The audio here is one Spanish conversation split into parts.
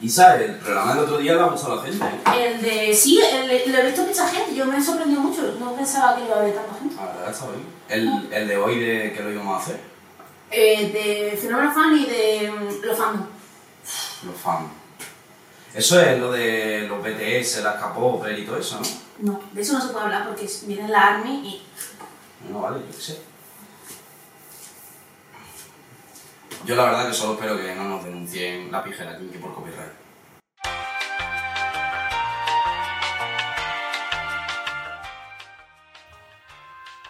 Isa, el programa del otro día le ha gustado a la gente. El de. Sí, el, de- lo he visto mucha gente. Yo me he sorprendido mucho. No pensaba que iba a haber tanta gente. La verdad está bien. El, el de hoy de que lo íbamos a hacer, Eh, de Fenómeno Fan y de mm, Los Fandom. los fans. Eso es lo de los BTS, las K-pop y todo eso, ¿no? No, de eso no se puede hablar porque viene la Army y. No, vale, yo qué sé. Yo la verdad que solo espero que no nos denuncien la pijera Kinky por copyright.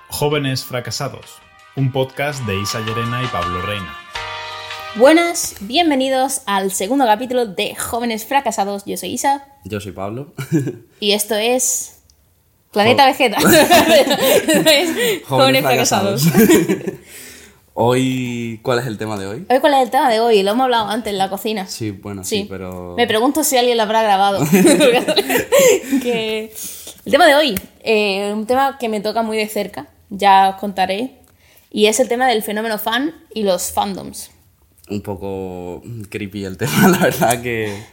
Jóvenes Fracasados, un podcast de Isa Llerena y Pablo Reina. Buenas, bienvenidos al segundo capítulo de Jóvenes Fracasados. Yo soy Isa Yo soy Pablo. y esto es. Planeta Jo- Vegeta. Esto es Jóvenes Fracasados. hoy, ¿cuál es el tema de hoy? Hoy, ¿cuál es el tema de hoy? Lo hemos hablado antes en la cocina. Sí, bueno, sí, pero... Me pregunto si alguien lo habrá grabado. Que- El tema de hoy, eh, un tema que me toca muy de cerca, ya os contaré, y es el tema del fenómeno fan y los fandoms. Un poco creepy el tema, la verdad que...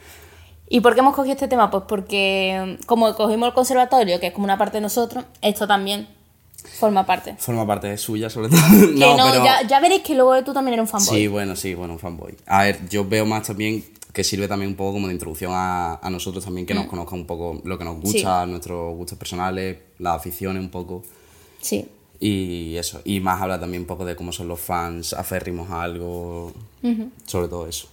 ¿Y por qué hemos cogido este tema? Pues porque mm, como cogimos el conservatorio, que es como una parte de nosotros, esto también forma parte. Forma parte de suya, sobre todo. Que no, no, pero... ya, ya veréis que luego tú también eres un fanboy. Sí, bueno, sí, bueno, un fanboy. A ver, yo veo más también que sirve también un poco como de introducción a, a nosotros también, que nos conozcan un poco lo que nos gusta, nuestros gustos personales, las aficiones un poco. Sí. Y eso, y más habla también un poco de cómo son los fans aférrimos a algo, sobre todo eso.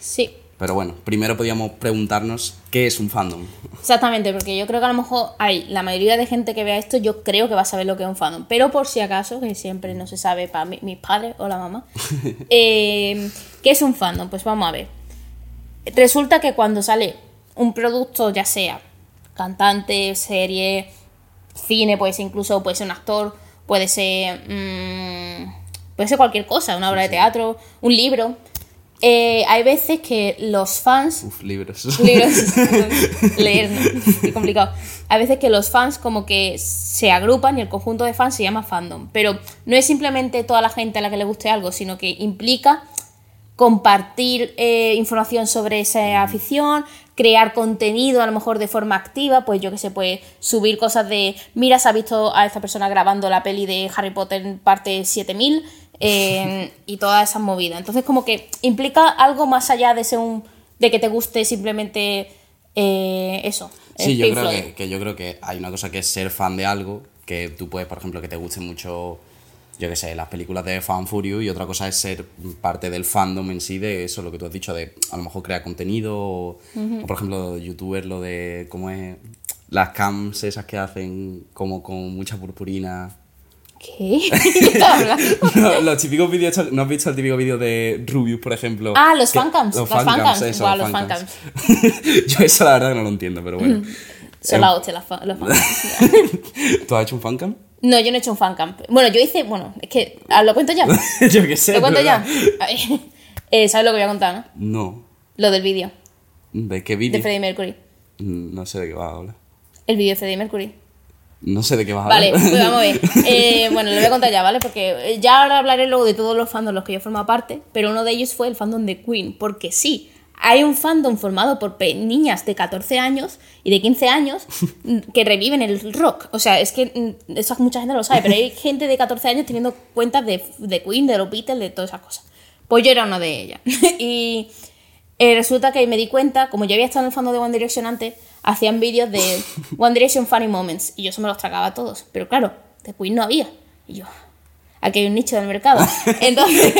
Sí. Pero bueno, primero podríamos preguntarnos qué es un fandom. Exactamente, porque yo creo que a lo mejor hay la mayoría de gente que vea esto, yo creo que va a saber lo que es un fandom. Pero por si acaso, que siempre no se sabe para mi- mis padres o la mamá, eh, ¿qué es un fandom? Pues vamos a ver. Resulta que cuando sale un producto, ya sea cantante, serie, cine, puede ser incluso, puede ser un actor, puede ser. mm, puede ser cualquier cosa, una obra de teatro, un libro. Eh, hay veces que los fans Uf, libros. libros leer ¿no? Qué complicado a veces que los fans como que se agrupan y el conjunto de fans se llama fandom pero no es simplemente toda la gente a la que le guste algo sino que implica compartir eh, información sobre esa afición crear contenido a lo mejor de forma activa pues yo que sé pues subir cosas de mira se ha visto a esta persona grabando la peli de Harry Potter en parte 7000 eh, y todas esas movidas. Entonces como que implica algo más allá de ser un de que te guste simplemente eh, eso Sí, yo creo que, que yo creo que hay una cosa que es ser fan de algo, que tú puedes, por ejemplo, que te guste mucho, yo qué sé, las películas de Fan Furious, y otra cosa es ser parte del fandom en sí, de eso, lo que tú has dicho, de a lo mejor crear contenido, o, o, por ejemplo, youtubers, lo de cómo es las cams esas que hacen como con mucha purpurina. ¿Qué? No, los típicos vídeos, ¿no has visto el típico vídeo de Rubius, por ejemplo? Ah, los fancams, Los fancams, eso, guau, los fancams. Yo eso la verdad que no lo entiendo, pero bueno. Son la hostia, las fa- los fancams. ¿Tú has hecho un fancam? No, yo no he hecho un fancamp. Bueno, yo hice, bueno, es que, ah, ¿lo cuento ya? Yo qué sé. ¿Lo cuento ya? Eh, ¿Sabes lo que voy a contar, no? No. Lo del vídeo ¿De qué de vídeo? Freddie Mercury. Mm, No sé de qué vas a hablar. El vídeo de Freddie Mercury. No sé de qué vas a Vale, hablar. pues vamos a ver. Eh, bueno, lo voy a contar ya, ¿vale? Porque eh, ya ahora hablaré luego de todos los fandoms los que yo formo parte, pero uno de ellos fue el fandom de Queen, porque sí, hay un fandom formado por niñas de 14 años y de 15 años que reviven el rock. O sea, es que eso mucha gente no lo sabe, pero hay gente de 14 años teniendo cuentas de, de Queen, de los Beatles, de todas esas cosas. Pues yo era una de ellas. y eh, resulta que me di cuenta, como yo había estado en el fandom de One Direction antes, hacían vídeos de One Direction Funny Moments y yo eso me los tragaba todos. Pero claro, de Queen no había. Y yo, aquí hay un nicho del mercado. Entonces,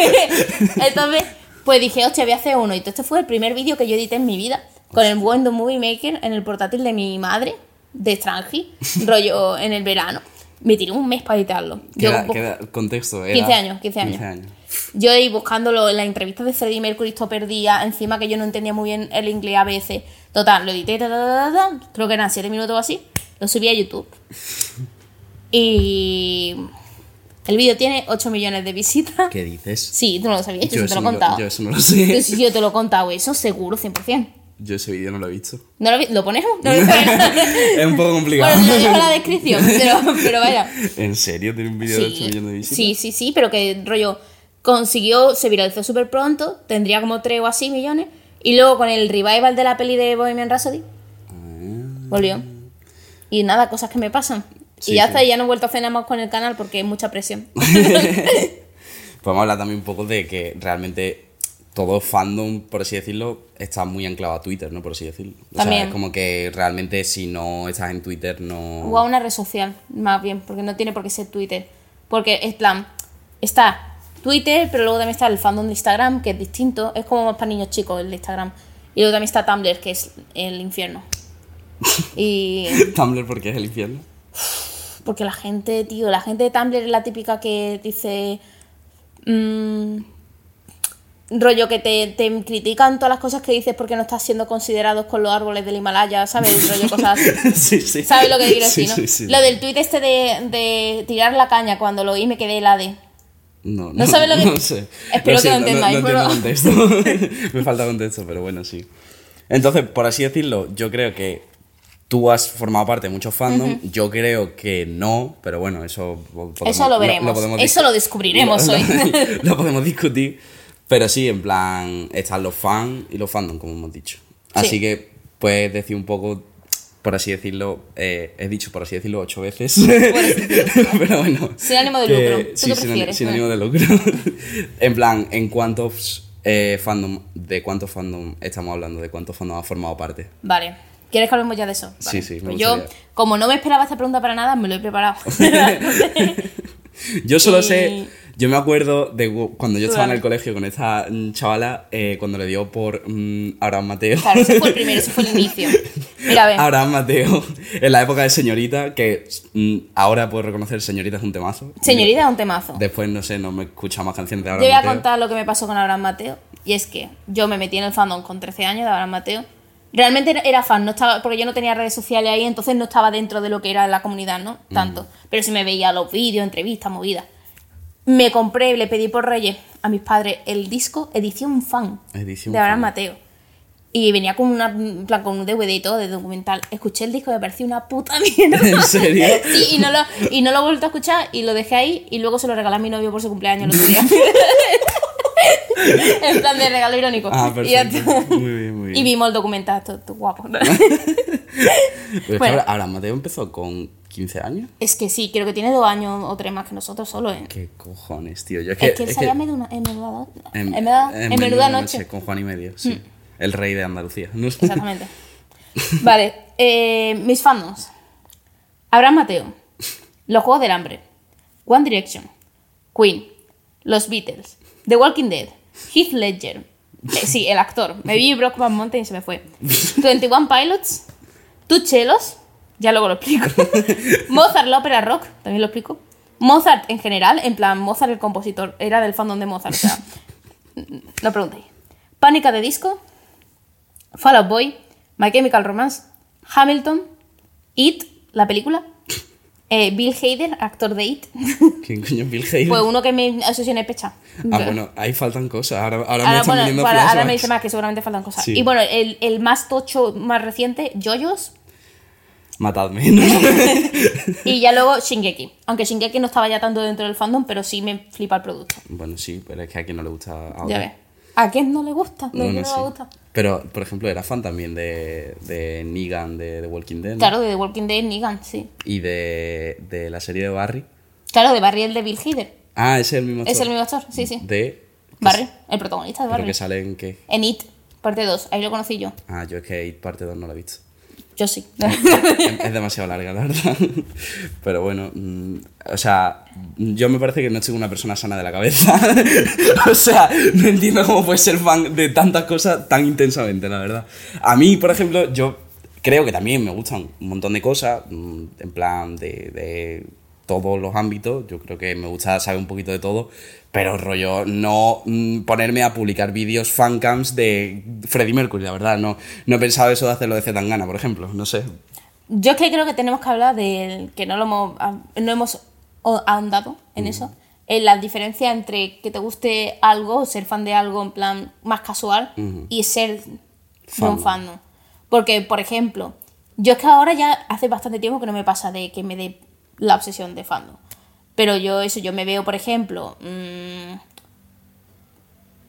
entonces pues dije, hostia, voy a hacer uno. Y este fue el primer vídeo que yo edité en mi vida con el The Movie Maker en el portátil de mi madre, de Strangi, rollo en el verano. Me tiré un mes para editarlo. ¿Qué Yo- qué contexto? Era 15 años, 15 años. yo ahí buscándolo en la entrevista de Freddie Mercury, esto perdía, encima que yo no entendía muy bien el inglés a veces. Total, lo edité, ta, ta, ta, creo que eran 7 minutos o así, lo subí a YouTube. Y el vídeo tiene 8 millones de visitas. ¿Qué dices? Sí, tú no lo sabías, yo, Yo sí te eso lo he no lo- contado. yo eso no lo sé. yo te lo he contado, eso seguro, 100%. Yo ese vídeo no lo he visto. ¿No lo, vi- ¿lo ponemos? No lo es un poco complicado. Bueno, lo dejo en la descripción, pero, pero vaya. ¿En serio? ¿Tiene un vídeo de 8 Sí, millones de visitas? sí, sí, sí, pero que rollo consiguió, se viralizó súper pronto, tendría como 3 o así millones, Y luego con el revival de la peli de Bohemian Rhapsody, volvió. Y nada, cosas que me pasan. Sí, y ya sí. está, y ya no he vuelto a nada más con el canal porque es mucha presión. Podemos hablar también un poco de que realmente todo fandom, por así decirlo, está muy anclado a Twitter, ¿no? Por así decirlo. O También. sea, es como que realmente si no estás en Twitter no... O a una red social, más bien, porque no tiene por qué ser Twitter. Porque es plan, está Twitter, pero luego también está el fandom de Instagram, que es distinto. Es como más para niños chicos el de Instagram. Y luego también está Tumblr, que es el infierno. Y Tumblr porque es el infierno. porque la gente, tío, la gente de Tumblr es la típica que dice... mm, rollo que te, te critican todas las cosas que dices porque no estás siendo considerados con los árboles del Himalaya, ¿sabes? Rollo cosas así. sí, sí. ¿Sabes lo que quiero Sí, decir, no? sí, sí. Lo del tuit este de, de tirar la caña cuando lo oí me quedé helade. No, ¿No sabes lo que- No sé. Espero No que lo entendáis, No, pero- contexto. Me falta contexto, pero bueno, sí. Entonces, por así decirlo, yo creo que tú has formado parte de muchos fandom. Yo creo que no, pero bueno, eso podemos- Eso lo veremos. Eso lo descubriremos hoy. lo podemos discutir. Pero sí, en plan, están los fans y los fandom, como hemos dicho. Así Sí. que puedes decir un poco, por así decirlo, eh, he dicho por así decirlo ocho veces. pero bueno. Sin ánimo de que- lucro. ¿Tú sí, qué sin, prefieres? sin ánimo de lucro. en plan, ¿en cuántos eh, fandom, de cuántos fandom estamos hablando? ¿De cuántos fandom ha formado parte? Vale. ¿Quieres que hablemos ya de eso? Sí, Vale. sí, me Pues yo, como no me esperaba esta pregunta para nada, me lo he preparado. Yo solo Y- sé, yo me acuerdo de cu- cuando yo estaba en el colegio con esta mm, chavala, eh, cuando le dio por mm, Abraham Mateo. claro, ese fue el primero, ese fue el inicio. Mira, a ver. Abraham Mateo, en la época de Señorita, que mm, ahora puedo reconocer Señorita es un temazo. Señorita, un temazo. Después, no sé, no me escucha más canciones de Yo Abraham voy a Mateo. contar lo que me pasó con Abraham Mateo. Y es que yo me metí en el fandom con 13 años de Abraham Mateo. Realmente era- fan, no estaba, porque yo no tenía redes sociales ahí, entonces no estaba dentro de lo que era la comunidad, ¿no? Tanto. Pero sí me veía los vídeos, entrevistas, movidas. Me compré, le pedí por Reyes a mis padres el disco edición fan Edición de Abraham fan. Mateo. Y venía con, una, plan, con un DVD y todo de documental. Escuché el disco y me pareció una puta mierda. ¿En serio? Sí, y no, lo, y no lo he vuelto a escuchar y lo dejé ahí y luego se lo regalé a mi novio por su cumpleaños el otro día. en plan de regalo irónico. Ah, Y perfecto. está. Muy bien, muy bien. Y vimos el documental, esto guapo. Pero que. Abraham Mateo empezó con 15 años. es que sí, creo que tiene dos años o tres más que nosotros solo, ¿eh? ¿Qué cojones, tío? Yo es Es que, que él salía que- en menuda, en menuda, en, en menuda- en en menuda noche. Con Juan y medio, sí. El rey de Andalucía. No sé. Exactamente. Vale, eh, mis fandoms. Abraham Mateo, Los Juegos del Hambre, One Direction, Queen, Los Beatles, The Walking Dead, Heath Ledger, eh, sí, el actor, me vi Brockman Mountain y se me fue, 21 Pilots, Two Chelos, ya luego lo explico, Mozart, la ópera rock, también lo explico, Mozart en general, en plan, Mozart el compositor, era del fandom de Mozart, o sea, no preguntéis. Pánica de disco, Fall Out Boy, My Chemical Romance, Hamilton, It, la película, eh, Bill Hader, actor de It, ¿Quién coño es Bill Hader? pues uno que me asociacioné pecha. Ah, bueno, ahí faltan cosas. Ahora, ahora, me están bueno, viniendo para- ahora me dice más que seguramente faltan cosas. Sí. Y bueno, el, el más tocho, más reciente, Joyos, Matadme. ¿no? y ya luego Shingeki. Aunque Shingeki no estaba ya tanto dentro del fandom, pero sí me flipa el producto. bueno, sí, pero es que a quien no le gusta ahora. Ya ves. ¿A quién no le gusta? ¿A No, no, no sí. le gusta? Pero, por ejemplo, era fan también de, de Negan de The Walking Dead. ¿no? Claro, de The Walking Dead, Negan, sí. Y de, de la serie de Barry. Claro, de Barry el de Bill Hader. Ah, ese es el mismo Es actor. el mismo actor, sí, sí. De. Barry, el protagonista de Pero Barry. que sale en qué. En It, parte 2, ahí lo conocí yo. Ah, yo es que It parte 2 no la he visto. Yo sí. es demasiado larga, la verdad. Pero bueno, mm, o sea, yo me parece que no soy una persona sana de la cabeza. o sea, no entiendo cómo puedes ser fan de tantas cosas tan intensamente, la verdad. A mí, por ejemplo, yo creo que también me gustan un montón de cosas, mm, en plan de todos los ámbitos. Yo creo que me gusta saber un poquito de todo. Pero rollo, no mm, ponerme a publicar vídeos fancams de Freddie Mercury, la verdad. No, no he pensado eso de hacerlo de Zetangana, por ejemplo. No sé. Yo es que creo que tenemos que hablar del que no lo hemos, ah, no hemos ahondado en eso, en la diferencia entre que te guste algo, ser fan de algo en plan más casual y ser de un fandom. Porque, por ejemplo, yo es que ahora ya hace bastante tiempo que no me pasa de que me dé la obsesión de fandom. Pero yo eso, yo me veo, por ejemplo, mm,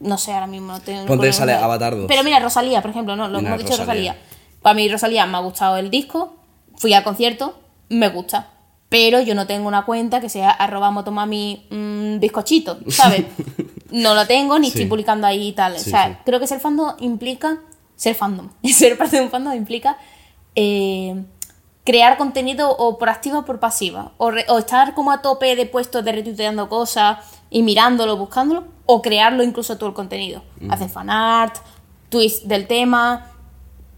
No sé, ahora mismo no tengo. Ponte sale Avatar 2. Pero mira, Rosalía, por ejemplo, no, lo hemos dicho Rosalía. Rosalía. Para mí, Rosalía me ha gustado el disco, fui al concierto, me gusta. Pero yo no tengo una cuenta que sea arroba motomami mm, bizcochito, ¿sabes? no lo tengo, ni estoy publicando ahí y tal. Sí, o sea, sí. creo que ser fandom implica. Ser fandom. ser parte de un fandom implica. eh, crear contenido o por activa o por pasiva. O, re- o estar como a tope de puestos de retuiteando cosas y mirándolo, buscándolo. O crearlo incluso todo el contenido. Hacer fanart, tweets del tema,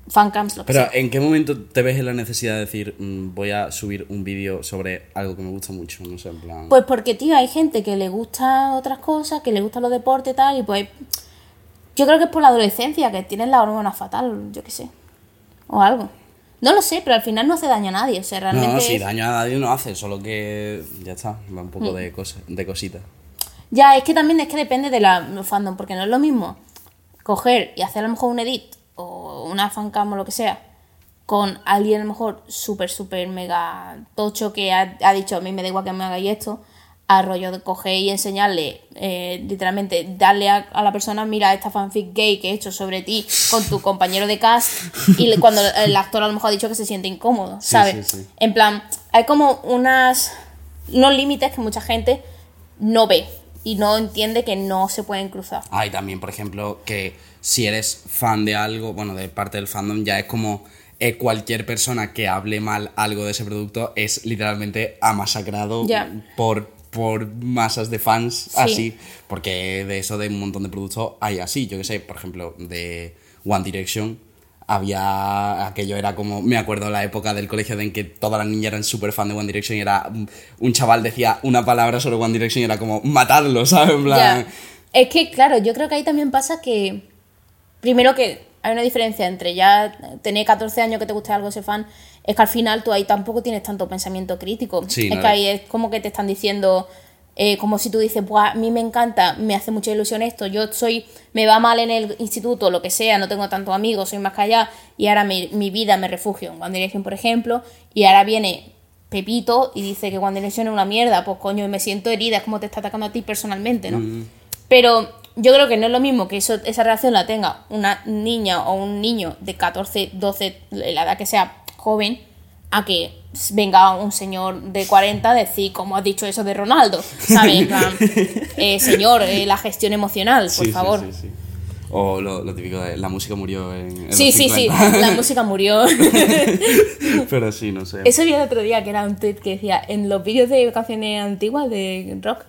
fancams, lo que Pero sea. ¿en qué momento te ves en la necesidad de decir mm, voy a subir un vídeo sobre algo que me gusta mucho? No sé, en plan... Pues porque, tío, hay gente que le gusta otras cosas, que le gustan los deportes y tal, y pues. Yo creo que es por la adolescencia, que tienen la hormona fatal, yo qué sé. O algo. No lo sé, pero al final no hace daño a nadie. O sea, realmente. no, no, si es- daño a nadie no hace, solo que ya está, va un poco Mm. de, de cositas. Ya, es que también es que depende de la fandom, porque no es lo mismo coger y hacer a lo mejor un edit o una fancam o lo que sea con alguien a lo mejor súper, súper mega tocho que ha, ha dicho a mí me da igual que me hagáis esto, a rollo de coger y enseñarle, eh, literalmente, darle a, a la persona, mira esta fanfic gay que he hecho sobre ti con tu compañero de cast y le- cuando el actor a lo mejor ha dicho que se siente incómodo, ¿sabes? sí, sí. En plan, hay como unas unos límites que mucha gente no ve y no entiende que no se pueden cruzar. Ah, y también, por ejemplo, que si eres fan de algo, bueno, de parte del fandom, ya es como eh, cualquier persona que hable mal algo de ese producto es literalmente amasacrado por, por masas de fans Sí. así. Porque de eso de un montón de productos hay así. Yo que sé, por ejemplo, de One Direction. Había. Aquello era como. Me acuerdo la época del colegio en que todas las niñas eran súper fan de One Direction y era. Un chaval decía una palabra sobre One Direction y era como. Matarlo, ¿sabes? En plan. Ya. Es que, claro, yo creo que ahí también pasa que. Primero que hay una diferencia entre ya tener 14 años que te guste algo, ser fan, es que al final tú ahí tampoco tienes tanto pensamiento crítico. Sí, es no, que ahí es como que te están diciendo. eh, como si tú dices, Buah, a mí me encanta, me hace mucha ilusión esto, yo soy, me va mal en el instituto, lo que sea, no tengo tantos amigos, soy más callada, y ahora mi, mi vida me refugio en One Direction, por ejemplo, y ahora viene Pepito y dice que One Direction es una mierda, pues coño, me siento herida, es como te está atacando a ti personalmente, ¿no? Pero yo creo que no es lo mismo que eso, esa reacción la tenga una niña o un niño de 14, 12, la edad que sea joven, a que venga un señor de 40 a decir, como has dicho eso de Ronaldo, ¿sabes? Eh, señor, eh, la gestión emocional, por Sí, favor. sí, sí. O lo, lo típico de la música murió en. en Sí, los sí, sí, 50. la música murió. Pero sí, no sé. Eso vi el otro día, que era un tweet que decía, en los vídeos de canciones antiguas de rock,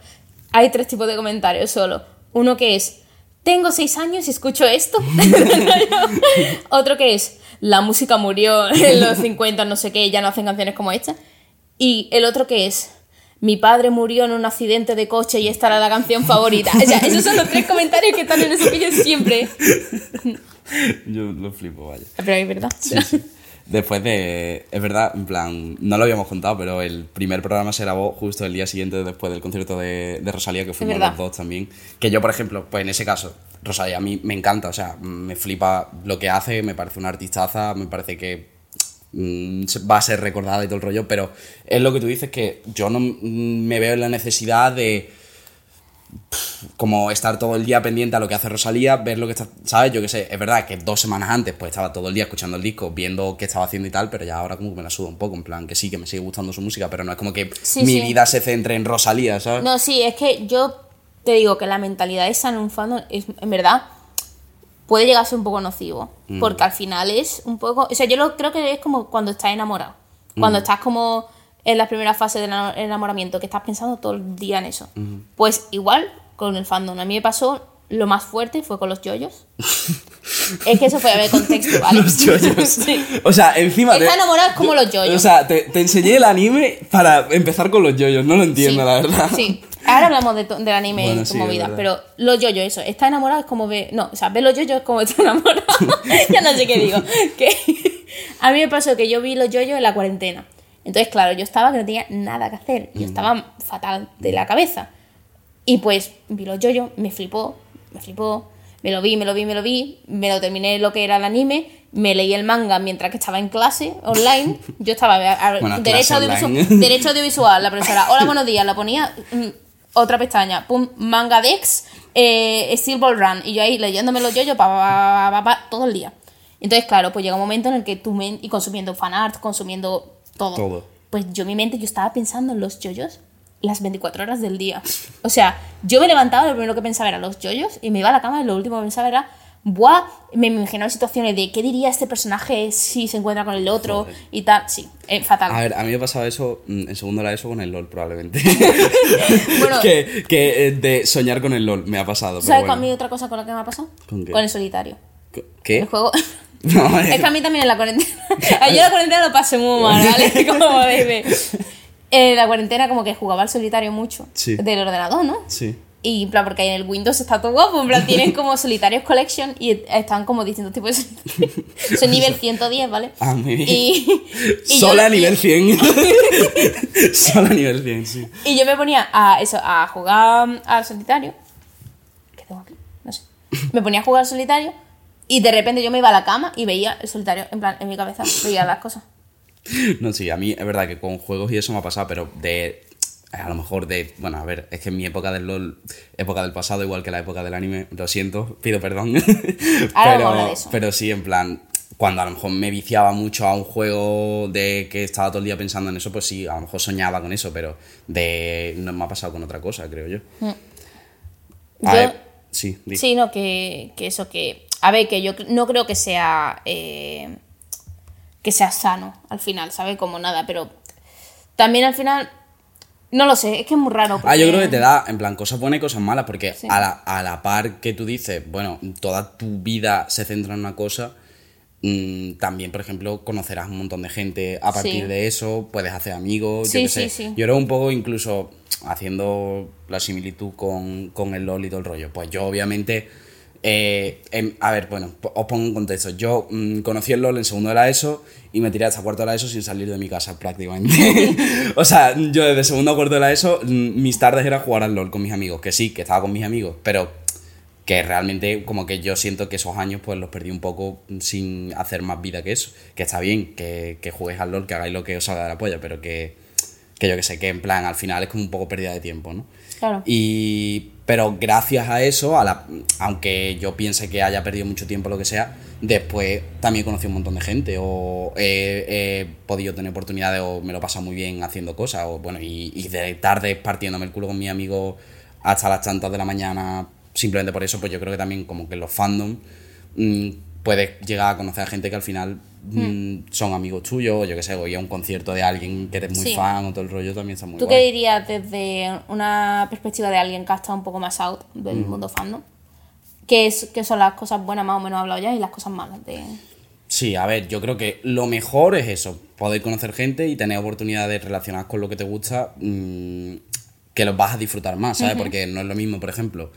hay tres tipos de comentarios solo. Uno que es, tengo seis años y escucho esto. Otro que es, la música murió en los 50, no sé qué, ya no hacen canciones como esta. Y el otro que es, mi padre murió en un accidente de coche y esta era la canción favorita. O sea, esos son los tres comentarios que están en esos vídeos siempre. Yo lo flipo, vaya. Pero es verdad. Sí, sí. Después de. Es verdad, en plan, no lo habíamos contado, pero el primer programa se grabó justo el día siguiente después del concierto de, de Rosalía, que fuimos los dos también. Que yo, por ejemplo, pues en ese caso, Rosalía a mí me encanta, o sea, me flipa lo que hace, me parece una artistaza, me parece que mm, va a ser recordada y todo el rollo, pero es lo que tú dices que yo no me veo en la necesidad de como estar todo el día pendiente a lo que hace Rosalía, ver lo que está, ¿sabes? Yo qué sé, es verdad que dos semanas antes pues estaba todo el día escuchando el disco, viendo qué estaba haciendo y tal, pero ya ahora como que me la suda un poco, en plan que sí, que me sigue gustando su música, pero no es como que Sí, mi sí. vida se centre en Rosalía, ¿sabes? No, sí, es que yo te digo que la mentalidad esa en un fandom es, en verdad, puede llegar a ser un poco nocivo. Mm. Porque al final es un poco. O sea, yo lo, creo que es como cuando estás enamorado. Cuando Mm. estás como en la primera fase del ena- enamoramiento, que estás pensando todo el día en eso. Mm. Pues igual con el fandom. A mí me pasó lo más fuerte fue con los yoyos. es que eso fue a ver contexto, ¿vale? Los yoyos. Sí. O sea, encima. Está enamorado es como los yoyos. O sea, te, te enseñé el anime para empezar con los yoyos, no lo entiendo, sí, la verdad. Sí. Ahora hablamos de del anime Bueno, sí, tu es movida, verdad. pero los yoyos, eso, está enamorado es como ve. No, o sea, ver los yoyos es como está enamorado. ya no sé qué digo. Que a mí me pasó que yo vi los yoyos en la cuarentena. Entonces, claro, yo estaba que no tenía nada que hacer. Mm. Yo estaba fatal de la cabeza. Y pues vi los yoyos, me flipó, me flipó. Me lo vi, me lo vi, me lo vi. Me lo terminé lo que era el anime. Me leí el manga mientras que estaba en clase online. Yo estaba a- a- Bueno, derecho, audiovisual, derecho audiovisual. La profesora, hola, buenos días. La ponía mm, otra pestaña. Pum, manga Dex. eh, Steel Ball Run. Y yo ahí leyéndome los yoyos pa, pa, pa, pa, pa, todo el día. Entonces, claro, pues llega un momento en el que tú men- y consumiendo fanart, consumiendo todo. Todo. Pues yo mi mente yo estaba pensando en los yoyos las 24 horas del día. O sea, yo me levantaba, lo primero que pensaba era los yoyos y me iba a la cama y lo último que pensaba era, buah, me imaginaba situaciones de qué diría este personaje si se encuentra con el otro Joder. y tal. Sí, eh, fatal. A ver, a mí me pasaba eso mm, en segundo la ESO con el LOL, probablemente. Bueno. que que, eh, de soñar con el LOL me ha pasado. pero ¿Sabes bueno. con a mí otra cosa con la que me ha pasado? ¿Con qué? el solitario. ¿Qué? El juego. No, Es que a mí también en la cuarentena. Yo la cuarentena lo pasé muy mal, ¿vale? Como bebé. En la cuarentena, como que jugaba al solitario mucho. Sí. Del ordenador, ¿no? Sí. Y en plan, porque en el Windows está todo guapo. En plan, tienen como solitarios collection y están como distintos tipos de solitarios. Soy nivel 110, ¿vale? Ah, muy bien. Y, y yo- Sola a nivel 100. Sola a nivel 100, sí. Y yo me ponía a eso, a jugar al solitario. ¿Qué tengo aquí? No sé. Me ponía a jugar al solitario y de repente yo me iba a la cama y veía el solitario, en plan, en mi cabeza, veía las cosas. No, sí, a mí es verdad que con juegos y eso me ha pasado, pero de. A lo mejor de. Bueno, a ver, es que en mi época del LOL, época del pasado, igual que la época del anime, lo siento, pido perdón. Ahora a pero, pero sí, en plan. Cuando a lo mejor me viciaba mucho a un juego de que estaba todo el día pensando en eso, pues sí, a lo mejor soñaba con eso, pero de no me ha pasado con otra cosa, creo yo. A Mm. Yo- ver, sí, di. Sí, no, que, que eso, que. A ver, que yo no creo que sea. eh, que sea sano al final, ¿sabes? Como nada, pero. También al final. No lo sé, es que es muy raro. Ah, yo creo que te da, en plan, cosas buenas y cosas malas, porque Sí. a, la, a la par que tú dices, bueno, toda tu vida se centra en una cosa, mm, también, por ejemplo, conocerás un montón de gente a partir Sí. de eso, puedes hacer amigos, Sí, yo qué sí, sé. sí. Yo creo un poco incluso haciendo la similitud con, con el LOL y todo el rollo. Pues yo, obviamente, eh, em, a ver, bueno, os pongo en contexto. Yo mm, conocí el LOL en segundo de la ESO y me tiré hasta cuarto de la ESO sin salir de mi casa prácticamente. o sea, yo desde segundo a cuarto de la ESO, mm, mis tardes era jugar al LOL con mis amigos, que sí, que estaba con mis amigos, pero que realmente como que yo siento que esos años pues los perdí un poco sin hacer más vida que eso. Que está bien, que, que juegues al LOL, que hagáis lo que os salga de la polla, pero que, que yo que sé, que en plan al final es como un poco pérdida de tiempo, ¿no? Claro. Y, pero gracias a eso, a la, aunque yo piense que haya perdido mucho tiempo, lo que sea, después también conocí un montón de gente o he, he podido tener oportunidades o me lo he muy bien haciendo cosas o bueno, y, y de tarde partiéndome el culo con mi amigo hasta las tantas de la mañana, simplemente por eso, pues yo creo que también como que los fandom mm, puedes llegar a conocer a gente que al final mm, son amigos tuyos, o yo que sé, o ir a un concierto de alguien que eres muy Sí. fan o todo el rollo también está muy ¿Tú guay. qué dirías desde una perspectiva de alguien que ha estado un poco más out del Mm. mundo fandom? ¿Qué, es, ¿Qué son las cosas buenas, más o menos hablado ya, y las cosas malas? De... Sí, a ver, yo creo que lo mejor es eso, poder conocer gente y tener oportunidad de relacionar con lo que te gusta, mm, que los vas a disfrutar más, ¿sabes? Porque no es lo mismo, por ejemplo,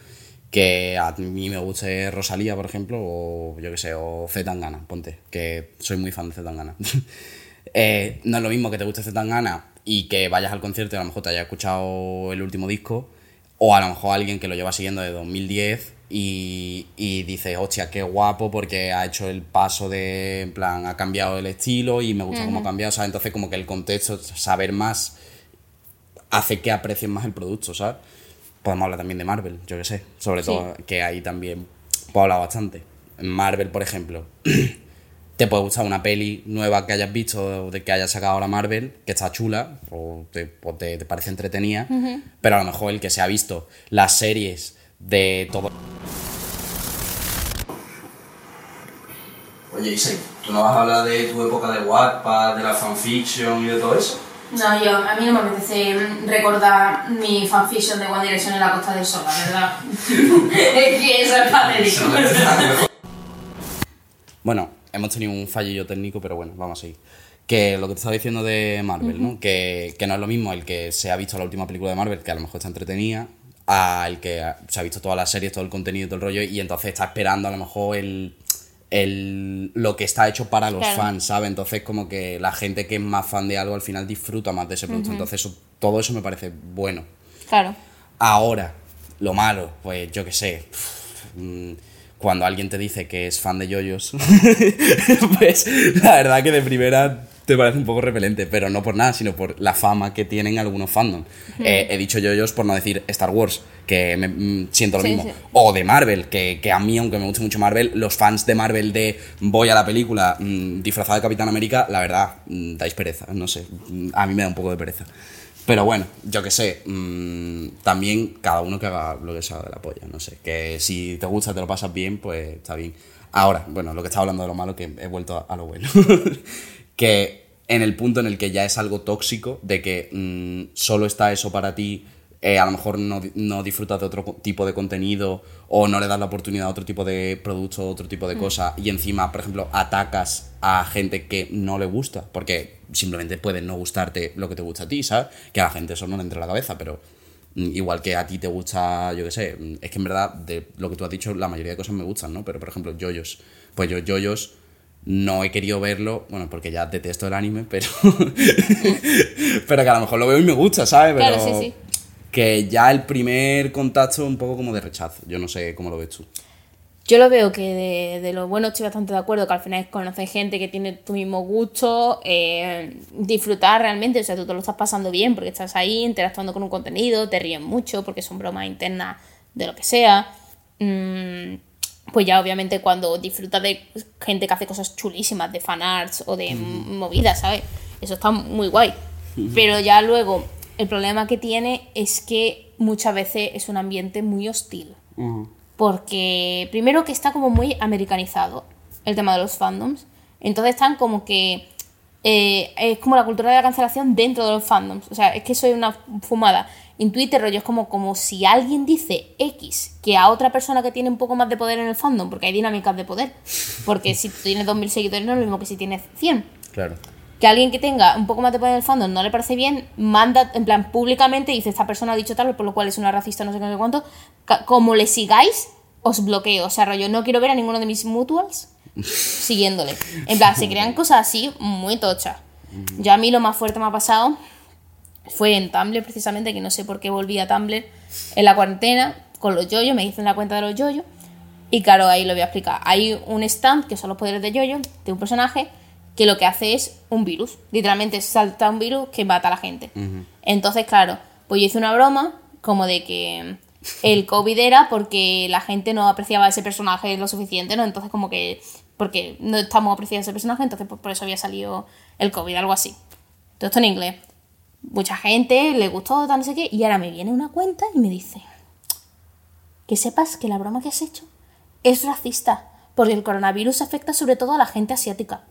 que a mí me guste Rosalía, por ejemplo, o yo qué sé, o Zetangana, ponte, que soy muy fan de Zetangana. eh, no es lo mismo que te guste Zetangana y que vayas al concierto y a lo mejor te haya escuchado el último disco, o a lo mejor alguien que lo lleva siguiendo de 2010 y, y dice, hostia, qué guapo porque ha hecho el paso de, en plan, ha cambiado el estilo y me gusta cómo ha cambiado, ¿sabes? Entonces como que el contexto, saber más, hace que aprecien más el producto, ¿sabes? Podemos hablar también de Marvel, yo qué sé, sobre Sí. todo que ahí también puedo hablar bastante. En Marvel, por ejemplo, te puede gustar una peli nueva que hayas visto o de que haya sacado ahora Marvel, que está chula o te, o te- te parece entretenida, pero a lo mejor el que se ha visto las series de todo... Oye, Isai, ¿tú no vas a hablar de tu época de Wattpad, de la fanfiction y de todo eso? No, yo, a mí no me apetece recordar mi fanfiction de One Direction en la Costa del Sol, la verdad. es que eso es patético. Bueno, hemos tenido un fallillo técnico, pero bueno, vamos a seguir. Que lo que te estaba diciendo de Marvel, ¿no? Que, que no es lo mismo el que se ha visto la última película de Marvel, que a lo mejor está entretenida, al que se ha visto todas las series, todo el contenido y todo el rollo, y entonces está esperando a lo mejor el, el, lo que está hecho para los Claro. fans, ¿sabes? Entonces como que la gente que es más fan de algo al final disfruta más de ese producto. Entonces eso, todo eso me parece bueno. Claro. Ahora, lo malo, pues yo qué sé. mm, Cuando alguien te dice que es fan de yoyos, pues la verdad que de primera te parece un poco repelente, pero no por nada, sino por la fama que tienen algunos fandom. Eh, he dicho yoyos por no decir Star Wars, que me, mm, siento lo Sí, mismo. sí. O de Marvel, que, que a mí, aunque me guste mucho Marvel, los fans de Marvel de voy a la película mm, disfrazado de Capitán América, la verdad, mm, dais pereza, no sé. mm, A mí me da un poco de pereza. Pero bueno, yo que sé, mm, también cada uno que haga lo que sea de la polla, no sé. Que si te gusta, te lo pasas bien, pues está bien. Ahora, bueno, lo que estaba hablando de lo malo, que he vuelto a, a lo bueno. que en el punto en el que ya es algo tóxico, de que mm, solo está eso para ti, eh, a lo mejor no, no disfrutas de otro tipo de contenido o no le das la oportunidad a otro tipo de producto, otro tipo de cosa, y encima, por ejemplo, atacas a gente que no le gusta, porque simplemente puede no gustarte lo que te gusta a ti, ¿sabes? Que a la gente eso no le entra a la cabeza, pero mm, igual que a ti te gusta, yo qué sé, mm, es que en verdad, de lo que tú has dicho, la mayoría de cosas me gustan, ¿no? Pero, por ejemplo, yoyos, pues yo yoyos no he querido verlo, bueno, porque ya detesto el anime, pero. pero que a lo mejor lo veo y me gusta, ¿sabes? Pero Claro, sí, sí. Que ya el primer contacto un poco como de rechazo. Yo no sé cómo lo ves tú. Yo lo veo que de, de lo bueno estoy bastante de acuerdo, que al final es conocer gente que tiene tu mismo gusto, eh, disfrutar realmente, o sea, tú te lo estás pasando bien porque estás ahí interactuando con un contenido, te ríes mucho porque son bromas internas de lo que sea. Mm, pues ya obviamente cuando disfrutas de gente que hace cosas chulísimas, de fanarts o de movidas, ¿sabes? Eso está muy guay. Pero ya luego, el problema que tiene es que muchas veces es un ambiente muy hostil. Porque primero que está como muy americanizado el tema de los fandoms. Entonces están como que... eh, es como la cultura de la cancelación dentro de los fandoms. O sea, es que eso es una fumada. En Twitter, rollo, es como, como si alguien dice X que a otra persona que tiene un poco más de poder en el fandom, porque hay dinámicas de poder. Porque si tú tienes 2.000 seguidores no es lo mismo que si tienes 100 Claro. que alguien que tenga un poco más de poder en el fandom no le parece bien, manda en plan públicamente, dice esta persona ha dicho tal, por lo cual es una racista, no sé qué, no sé cuánto, como le sigáis, os bloqueo. O sea, rollo, no quiero ver a ninguno de mis mutuals siguiéndole. En plan, se crean cosas así muy tochas. Yo a mí lo más fuerte me ha pasado fue en Tumblr precisamente, que no sé por qué volví a Tumblr en la cuarentena con los yoyos, me hice en la cuenta de los yoyos. Y claro, ahí lo voy a explicar. Hay un stand, que son los poderes de yoyo, de un personaje, que lo que hace es un virus. Literalmente salta un virus que mata a la gente. Entonces, claro, pues yo hice una broma como de que el COVID era porque la gente no apreciaba a ese personaje lo suficiente, ¿no? Entonces como que, porque no estamos apreciando a ese personaje, entonces pues por eso había salido el COVID, algo así. Todo esto en inglés. Mucha gente le gustó, tal, no sé qué, y ahora me viene una cuenta y me dice que sepas que la broma que has hecho es racista, porque el coronavirus afecta sobre todo a la gente asiática.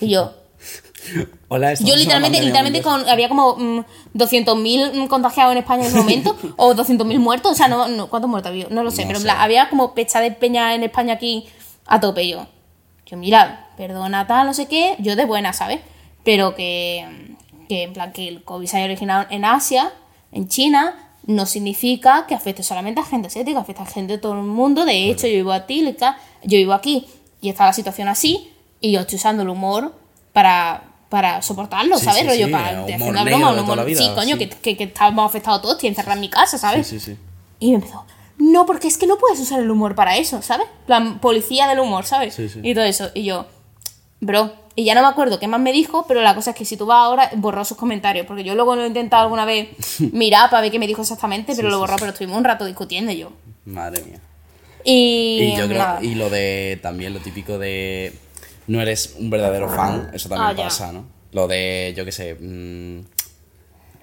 Y yo, Hola, yo literalmente, literalmente con, había como mm, 200.000 contagiados en España en ese momento, o 200.000 muertos, o sea, no, no, ¿cuántos muertos había? No lo sé, No pero sé. había como pecha de peña en España aquí a tope yo. Yo, mira, perdona tal, no sé qué, yo de buena, ¿sabes? Pero que, que en plan, que el COVID se haya originado en Asia, en China, no significa que afecte solamente a gente asiática, afecta a gente de todo el mundo. De hecho, yo vivo aquí, yo vivo aquí y está la situación así, y yo estoy usando el humor para, para soportarlo, Sí, ¿sabes? sí, Rollo, sí, para humor hacer una broma, un humor. vida, sí, coño. Que, que, que estamos afectados todos, estoy encerrada en mi casa, ¿sabes? Sí, sí, sí. Y me empezó, no, porque es que no puedes usar el humor para eso, ¿sabes? plan, policía del humor, ¿sabes? Sí, sí. Y todo eso. Y yo, bro, y ya no me acuerdo qué más me dijo, pero la cosa es que si tú vas ahora, borró sus comentarios, porque yo luego lo he intentado alguna vez mirar para ver qué me dijo exactamente, pero lo borró, pero estuvimos un rato discutiendo yo. Madre mía. Y, Y yo creo, y lo de también lo típico de no eres un verdadero fan, eso también Ah, pasa, ¿no? Lo de, yo qué sé, mm,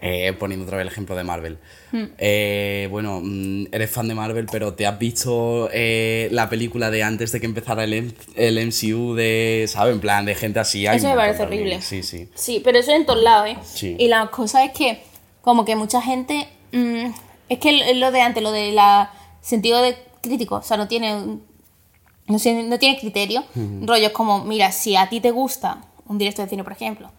eh, poniendo otra vez el ejemplo de Marvel. Hmm. Eh, bueno, mm, eres fan de Marvel, pero te has visto eh, la película de antes de que empezara el, M- el MCU de, ¿sabes? En plan, de gente así. hay Eso me parece horrible. Sí, sí. Sí, pero eso en todos lados, ¿eh? Sí. Y la cosa es que, como que mucha gente. mm, es que lo- de antes, lo de la sentido de crítico, o sea, no tiene. No, no tiene criterio. Rollo es como, mira, si a ti te gusta un director de cine, por ejemplo,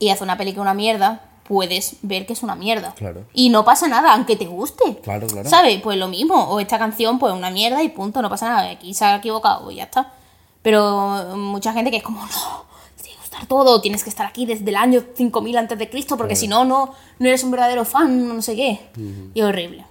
y hace una película una mierda, puedes ver que es una mierda. Claro. Y no pasa nada, aunque te guste. Claro, claro. ¿Sabes? Pues lo mismo. O esta canción, pues una mierda y punto, no pasa nada. Aquí se ha equivocado, pues ya está. Pero mucha gente que es como, no, te tiene que gustar todo, tienes que estar aquí desde el año 5000 antes de Cristo, porque si no, no, no eres un verdadero fan, no sé qué. Y es horrible.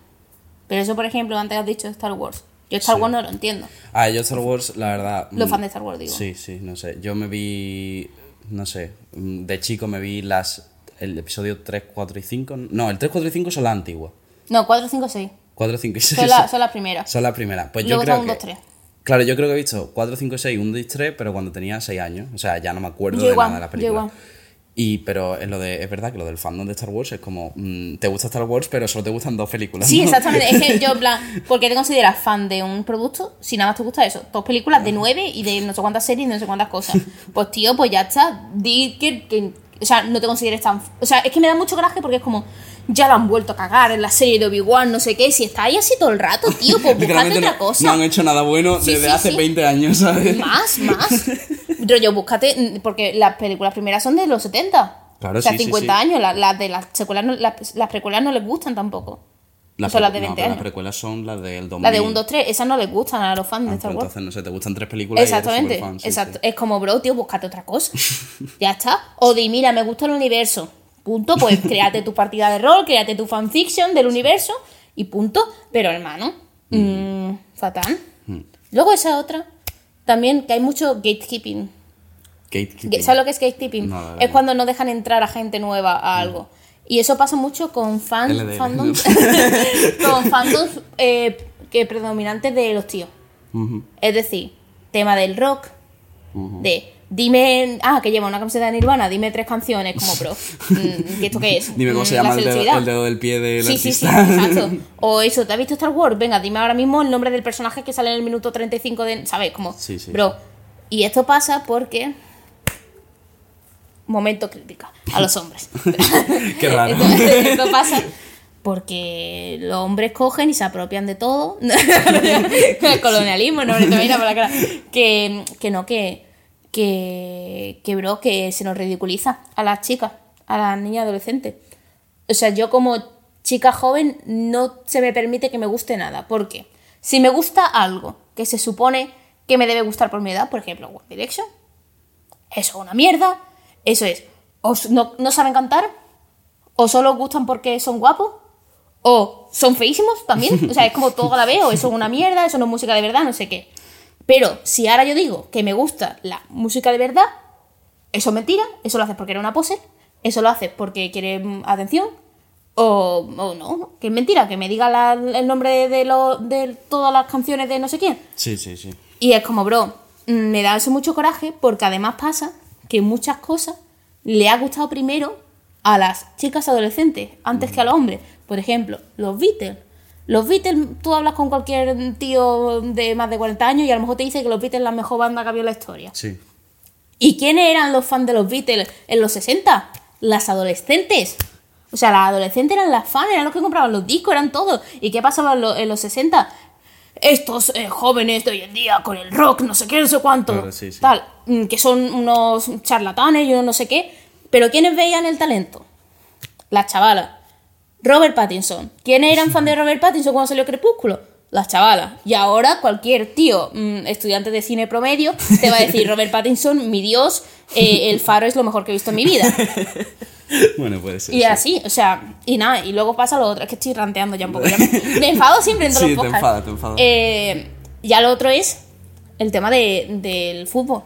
Pero eso, por ejemplo, antes has dicho Star Wars. Yo Star Sí. Wars no lo entiendo. Ah, yo Star Wars, la verdad. Los mm, fans de Star Wars, digo. Sí, sí, no sé. Yo me vi. no sé, mm, de chico me vi las el episodio 3, 4 y 5. No, el 3, 4 y 5 son las antiguas. No, 4, 5, 6. 4, 5 y 6 Son, la- son las primeras. son las primeras. Pues Luego yo creo está un, que, dos, tres. Claro, yo creo que he visto 4, 5, 6, 1, 2, 3, pero cuando tenía 6 años. O sea, ya no me acuerdo Yo de igual, nada de películas. igual. Y, pero en lo de, es verdad que lo del fandom de Star Wars es como, mm, te gusta Star Wars, pero solo te gustan dos películas. Sí, ¿no? exactamente. Es que yo, en plan, ¿por qué te consideras fan de un producto si nada más te gusta eso? Dos películas de nueve y de no sé cuántas series y no sé cuántas cosas. Pues tío, pues ya está. Di que, que- o sea, no te consideres tan... O sea, es que me da mucho coraje porque es como, ya lo han vuelto a cagar en la serie de Obi-Wan, no sé qué. Si está ahí así todo el rato, tío, pues buscate Literalmente otra cosa. no han hecho nada bueno Sí, desde sí, hace sí. 20 años, ¿sabes? Más, más. Rollo, búscate, porque las películas primeras son de los 70. Claro, o sea, sí, sí, 50 sí. años. Las, las de las secuelas, no- las, las precuelas no les gustan tampoco. Las, son las de precu- no, 20 pero las precuelas son las del 2000. Las de 1, 2, 3, esas no les gustan a los fans de Ah, Star pues Wars. entonces, no sé, te gustan tres películas Exactamente, y eres superfan, sí, exacto. sí. Es como, bro, tío, búscate otra cosa. ya está. O di, mira, me gusta el universo. Punto. Pues créate tu partida de rol, créate tu fanfiction del universo y punto. Pero, hermano, mm, fatal. Luego esa otra, también que hay mucho gatekeeping. Gatekeeping. ¿Sabes lo que es gatekeeping? No, es cuando no dejan entrar a gente nueva a algo. Y eso pasa mucho con fans, fandoms, con fandoms eh, que predominantes de los tíos. Es decir, tema del rock, de dime, ah, que lleva una camiseta de Nirvana, dime tres canciones, como bro, mm, ¿que ¿esto qué es? Dime cómo Mm, se la llama el dedo, el dedo del pie del Sí, sí, sí, exacto. O eso, ¿te has visto Star Wars? Venga, dime ahora mismo el nombre del personaje que sale en el minuto 35 de... ¿Sabes? Como, Sí, sí, bro. Y esto pasa porque... Momento crítica a los hombres. Qué raro. Esto, esto pasa porque los hombres cogen y se apropian de todo. el colonialismo, no me mira por la cara. Que, que no, que, que, que, bro, que se nos ridiculiza a las chicas, a las niñas adolescentes. O sea, yo como chica joven no se me permite que me guste nada. porque Si me gusta algo que se supone que me debe gustar por mi edad, por ejemplo, One Direction, eso es una mierda. Eso es, o no, no saben cantar, o solo gustan porque son guapos, o son feísimos también. O sea, es como todo a la vez, o eso es una mierda, eso no es música de verdad, no sé qué. Pero si ahora yo digo que me gusta la música de verdad, eso es mentira, eso lo haces porque eres una pose, eso lo haces porque quieres mm, atención, o, o no, que es mentira, que me diga la- el nombre de, de lo- de todas las canciones de no sé quién. Sí, sí, sí. Y es como, bro, mm, me da eso mucho coraje porque además pasa que muchas cosas le ha gustado primero a las chicas adolescentes antes que a los hombres. Por ejemplo, los Beatles. Los Beatles, tú hablas con cualquier tío de más de 40 años y a lo mejor te dice que los Beatles es la mejor banda que había en la historia. Sí. ¿Y quiénes eran los fans de los Beatles en los 60? Las adolescentes. O sea, las adolescentes eran las fans, eran los que compraban los discos, eran todos. ¿Y qué pasaba en, lo- en los 60? Estos eh, jóvenes de hoy en día con el rock, no sé qué, no sé cuánto, Claro, sí, sí. tal, mm, que son unos charlatanes y unos no sé qué. Pero ¿quiénes veían el talento? Las chavalas. Robert Pattinson. ¿Quiénes eran fan de Robert Pattinson cuando salió Crepúsculo? Las chavalas. Y ahora cualquier tío, mm, estudiante de cine promedio, te va a decir, Robert Pattinson, mi Dios, eh, el faro es lo mejor que he visto en mi vida. Bueno, puede ser. Y sí. así, o sea, y nada, y luego pasa lo otro, es que estoy ranteando ya un poco. ya me, me enfado siempre en todos Sí, los te enfada, te enfada. Eh, ya lo otro es el tema de- del fútbol,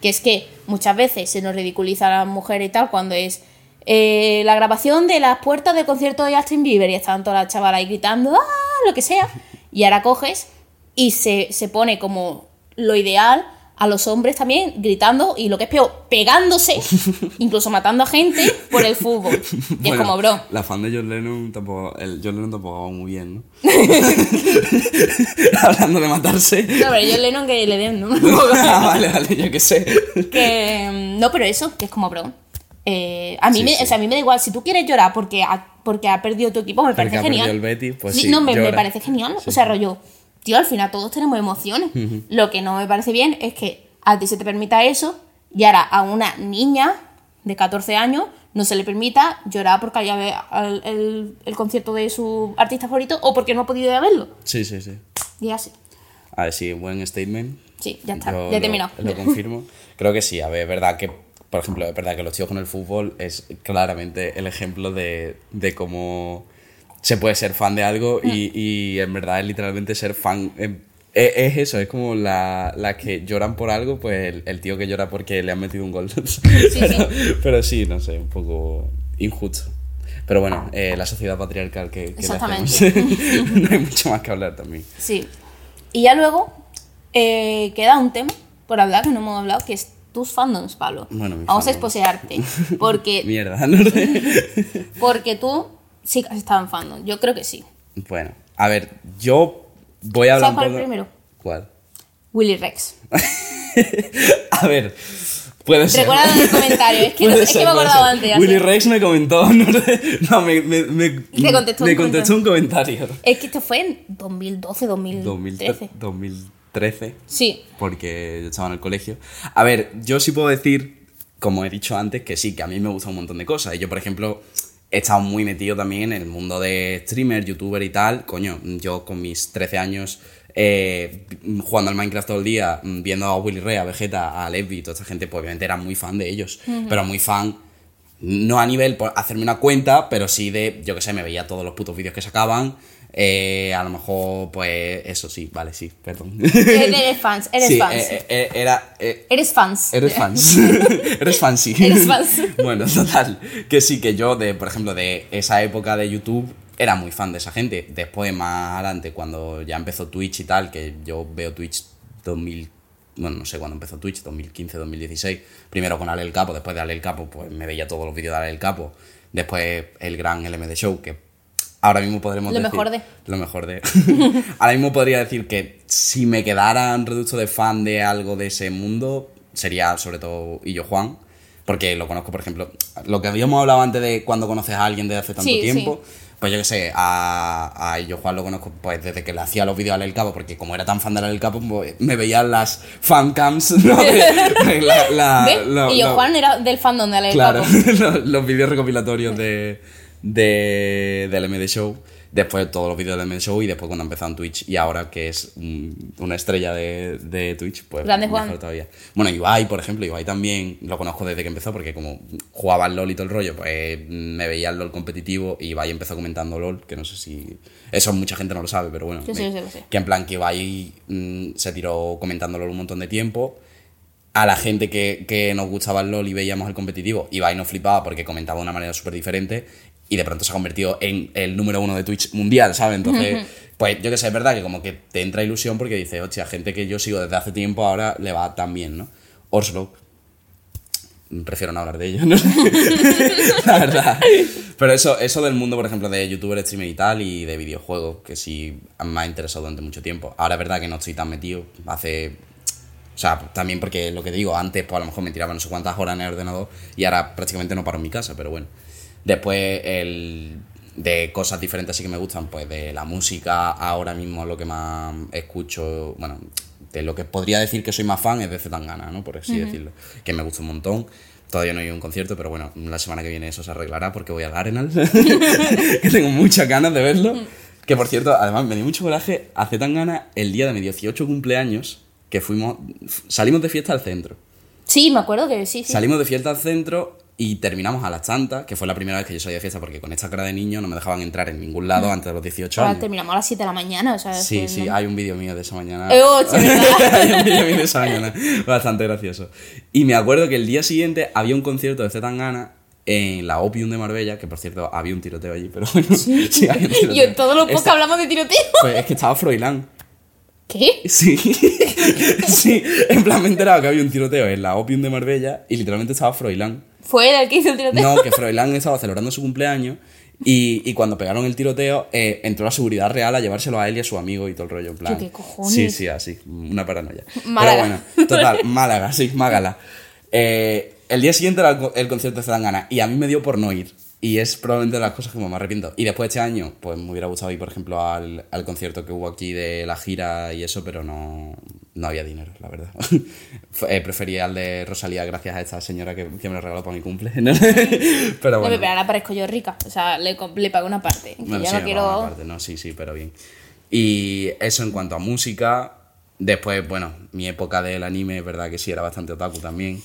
que es que muchas veces se nos ridiculiza a las mujeres y tal cuando es eh, la grabación de las puertas del concierto de Justin Bieber y están todas las chavalas ahí gritando, ¡ah! lo que sea. Y ahora coges y se, se pone como lo ideal a los hombres también gritando y lo que es peor, pegándose, incluso matando a gente por el fútbol. Y es como, bro, La fan de John Lennon tampoco. El John Lennon tampoco va muy bien, ¿no? Hablando de matarse. no, pero yo Lennon que le den, ¿no? ah, vale, vale, yo qué sé. que mm, no pero eso que es como bro Eh, a mí Sí, me sí. o sea a mí me da igual si tú quieres llorar porque ha, porque ha perdido tu equipo me parece ha genial perdido el Betis, pues Sí, no me, me parece genial o sea rollo tío al final todos tenemos emociones lo que no me parece bien es que a ti se te permita eso y ahora a una niña de 14 años no se le permita llorar porque haya ve- el, el concierto de su artista favorito o porque no ha podido ir a verlo Sí, sí, sí. y así A ver, sí, buen statement. sí ya está Yo ya he lo- terminado Lo confirmo. Creo que sí, a ver, es verdad que, por ejemplo, es verdad que los tíos con el fútbol es claramente el ejemplo de, de cómo se puede ser fan de algo y, y en verdad es literalmente ser fan en Es, es eso, es como la- las que lloran por algo, pues el, el tío que llora porque le han metido un gol. pero, pero sí, no sé, un poco injusto. Pero bueno, eh, la sociedad patriarcal que, que Exactamente. no hay mucho más que hablar también. Sí. Y ya luego eh, queda un tema por hablar que no hemos hablado, que es tus fandoms, Pablo. Bueno, Vamos a fandoms. exposearte. Porque, Mierda, no sé. porque tú sí has estado en fandom. Yo creo que sí. Bueno, a ver, yo voy a hablar ¿Sabes un cuál poco... primero? ¿Cuál? Willy Rex. A ver, puede ser. Recuerda en el comentario, es que, no- Puede es que ser, me he puede acordado ser. antes. Willy. Rex me comentó, no, no, me, me, me, Te contestó un contestó un comentario. Es que esto fue en 2012, 2013. 2013. 2013, Sí. porque yo estaba en el colegio. A ver, yo sí puedo decir, como he dicho antes, que sí, que a mí me gusta un montón de cosas. Y yo, por ejemplo, he estado muy metido también en el mundo de streamer, youtuber y tal. Coño, yo con mis 13 años eh, jugando al Minecraft todo el día, mm, viendo a Willy Ray, a Vegeta, a Levi, toda esta gente, pues obviamente era muy fan de ellos. Pero muy fan, no a nivel por hacerme una cuenta, pero sí de, yo que sé, me veía todos los putos vídeos que sacaban. Eh, a lo mejor, pues, eso sí, vale, sí, perdón. Eres fans, eres Sí, fans. eh, eh, era, eres fans. Eres fans. Eres fancy. Eres fans. bueno, total. Que sí, que yo, de, por ejemplo, de esa época de YouTube, era muy fan de esa gente. Después, más adelante, cuando ya empezó Twitch y tal, que yo veo Twitch 2000. Bueno, no sé cuándo empezó Twitch, 2015, 2016. Primero con Ale el Capo, después de Ale el Capo, pues me veía todos los vídeos de Ale el Capo. Después el gran LMD Show, que ahora mismo podremos Lo decir. mejor de. Lo mejor de. ahora mismo podría decir que si me quedara un reducto de fan de algo de ese mundo, sería sobre todo Illo Juan. Porque lo conozco, por ejemplo, lo que habíamos hablado antes de cuando conoces a alguien desde hace tanto Sí, tiempo. Pues yo que sé, a, a Illo Juan lo conozco pues desde que le hacía los vídeos a El Capo, porque como era tan fan de El Capo, pues, me veía las fancams, ¿no? De- la- la- ¿Ves? lo- yo, lo- Juan, era del fandom de el Claro, Capo. los, los vídeos recopilatorios de, de, del MD Show. Después todos los vídeos del MD Show y después cuando empezó en Twitch. Y ahora que es mm, una estrella de, de Twitch, pues Grande mejor Juan. todavía. Bueno, Ibai, por ejemplo, Ibai también lo conozco desde que empezó porque como jugaba al LOL y todo el rollo, pues me veía el LOL competitivo y Ibai empezó comentando LOL, que no sé si... Eso mucha gente no lo sabe, pero bueno. Sí, me- lo sé. Que en plan que Ibai mm, se tiró comentándolo un montón de tiempo. A la gente que, que nos gustaba el LOL y veíamos el competitivo, Ibai nos flipaba porque comentaba de una manera súper diferente y de pronto se ha convertido en el número uno de Twitch mundial, ¿sabes? Entonces, pues yo que sé, es verdad que como que te entra ilusión porque dices, hostia, gente que yo sigo desde hace tiempo ahora le va tan bien, ¿no? Orslock. Prefiero no hablar de ello, ¿no? la verdad. Pero eso, eso del mundo, por ejemplo, de youtuber, streamer y tal, y de videojuegos, que sí me ha interesado durante mucho tiempo. Ahora es verdad que no estoy tan metido. Hace. O sea, también porque lo que digo, antes, pues a lo mejor me tiraba no sé cuántas horas en el ordenador y ahora prácticamente no paro en mi casa, pero bueno. Después, el. De cosas diferentes sí que me gustan, pues de la música, ahora mismo lo que más escucho, bueno, de lo que podría decir que soy más fan es de Zetangana, ¿no? Por así decirlo. Que me gusta un montón. Todavía no he ido a un concierto, pero bueno, la semana que viene eso se arreglará porque voy al Arenal. que tengo muchas ganas de verlo. Que por cierto, además me dio mucho coraje a Zetangana el día de mi 18 cumpleaños, que fuimos. Salimos de fiesta al centro. Sí, me acuerdo que sí, sí. Salimos de fiesta al centro y terminamos a las tantas, que fue la primera vez que yo salí de fiesta porque con esta cara de niño no me dejaban entrar en ningún lado antes de los 18 Ahora años. terminamos a las 7 de la mañana, o sea... Sí, fue- sí, hay un vídeo mío de esa mañana. Eh, sí, ¿verdad? hay un vídeo mío de esa mañana, bastante gracioso. Y me acuerdo que el día siguiente había un concierto de Zetangana en la Opium de Marbella, que por cierto había un tiroteo allí, pero bueno, sí, había un tiroteo. Y en todos los Esta- hablamos de tiroteo. Pues es que estaba Froilán. ¿Qué? Sí, sí, en plan me he enterado que había un tiroteo en la Opium de Marbella y literalmente estaba Froilán. ¿Fue el que hizo el tiroteo? No, que Froilán estaba celebrando su cumpleaños y, y cuando pegaron el tiroteo eh, entró la seguridad real a llevárselo a él y a su amigo y todo el rollo. En plan. Tío, ¿qué cojones? Sí, sí, así. Una paranoia. Málaga. Pero bueno, total, Málaga, sí, Mágala. Eh, el día siguiente era el concierto de Zetangana y a mí me dio por no ir. Y es probablemente de las cosas que más me arrepiento. Y después de este año, pues me hubiera gustado ir, por ejemplo, al, al concierto que hubo aquí de la gira y eso, pero no, no había dinero, la verdad. Eh, prefería el de Rosalía gracias a esta señora que, que me lo regaló para mi cumple. pero No, bueno. pero ahora parezco yo rica. O sea, le, le pago una parte. Que Bueno, ya sí, no no, quiero... aparte, no, sí, sí, pero bien. Y eso en cuanto a música. Después, bueno, mi época del anime, es verdad que sí, era bastante otaku también.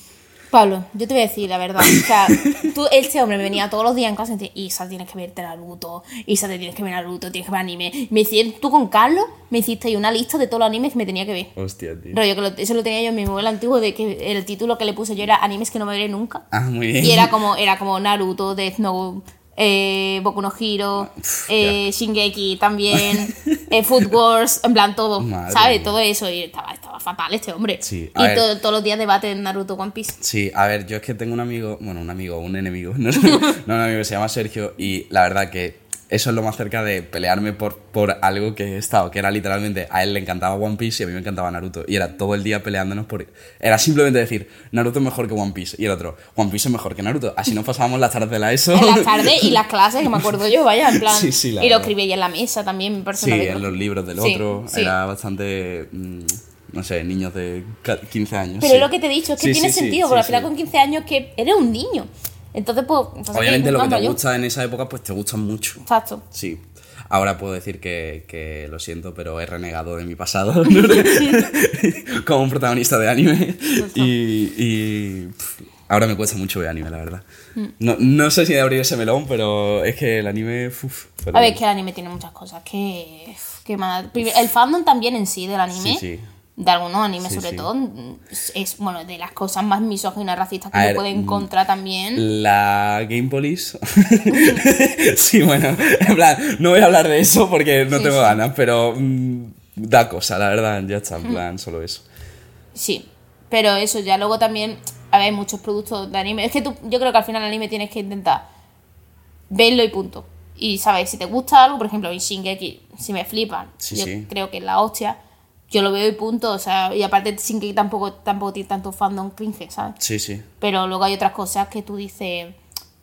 Pablo, yo te voy a decir la verdad. O sea, tú, este hombre me venía todos los días en casa y me decía, Isa, tienes que verte Naruto, Isa, te tienes que ver Naruto, tienes que ver anime. Me decía, tú con Carlos me hiciste ahí una lista de todos los animes que me tenía que ver. Hostia, tío. Rollo, que lo- eso lo tenía yo en mi móvil antiguo, de que el título que le puse yo era animes que no me veré nunca. Ah, muy bien. Y era como, era como Naruto, Death Note, eh, Boku no Hero, eh, Shingeki también, eh, Food Wars, en plan todo, Madre ¿sabes? mía. Todo eso, y estaba, estaba fatal este hombre. Sí, y todo- todos los días debate en Naruto One Piece. Sí, a ver, yo es que tengo un amigo, bueno, un amigo, un enemigo, no, no, no, un amigo se llama Sergio y la verdad que eso es lo más cerca de pelearme por, por algo que he estado, que era literalmente, a él le encantaba One Piece y a mí me encantaba Naruto y era todo el día peleándonos por... Era simplemente decir, Naruto es mejor que One Piece y el otro, One Piece es mejor que Naruto. Así nos pasábamos las tardes de la ESO. En las tardes y las clases, que me acuerdo yo, vaya, en plan. Sí, sí, la y lo escribía ahí en la mesa también, mi Sí, en los libros del Sí, otro, sí. era bastante... mm, no sé, niños de ca- 15 años. Pero sí. lo que te he dicho, es que tiene sentido, porque al final con 15 años que eres un niño. Entonces, pues. pues, Obviamente lo que te gusta en esa época, pues te gusta mucho. Exacto. Sí. Ahora puedo decir que, que lo siento, pero he renegado de mi pasado como un protagonista de anime. Y, y, pff, ahora me cuesta mucho ver anime, la verdad. Mm. No, no sé si de abrir ese melón, pero es que el anime... uf, pero- A ver, es que el anime tiene muchas cosas. Que. que mal- El fandom también en sí del anime. Sí, sí. De algunos animes, Sí, sobre sí. todo, es, bueno de las cosas más misóginas racistas que ver, puede mm, encontrar también. La Game Police. sí, bueno, en plan, no voy a hablar de eso porque no Sí, tengo ganas, pero mm, da cosa, la verdad, ya está, en plan, solo eso. Sí, pero eso, ya luego también, a ver, hay muchos productos de anime. Es que tú, yo creo que al final el anime tienes que intentar verlo y punto. Y, ¿sabes? Si te gusta algo, por ejemplo, en Shingeki, si me flipan, yo creo que es la hostia, yo lo veo y punto. O sea, y aparte Shingeki tampoco, tampoco tiene tanto fandom cringe, ¿sabes? Sí, sí. Pero luego hay otras cosas que tú dices,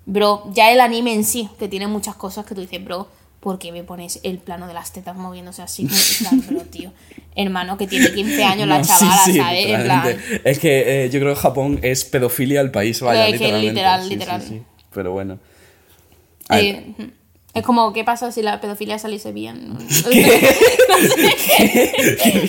bro, ya el anime en sí, que tiene muchas cosas que tú dices, bro, ¿por qué me pones el plano de las tetas moviéndose así? Plan, bro, tío, hermano, que tiene 15 años la No, sí, chavala, sí, ¿sabes? En plan. Es que eh, yo creo que Japón es pedofilia al país, vaya, Es que literal, Sí, sí, literal. sí. Pero bueno. A ver, eh. Es como, ¿qué pasa si la pedofilia saliese bien? No, no sé,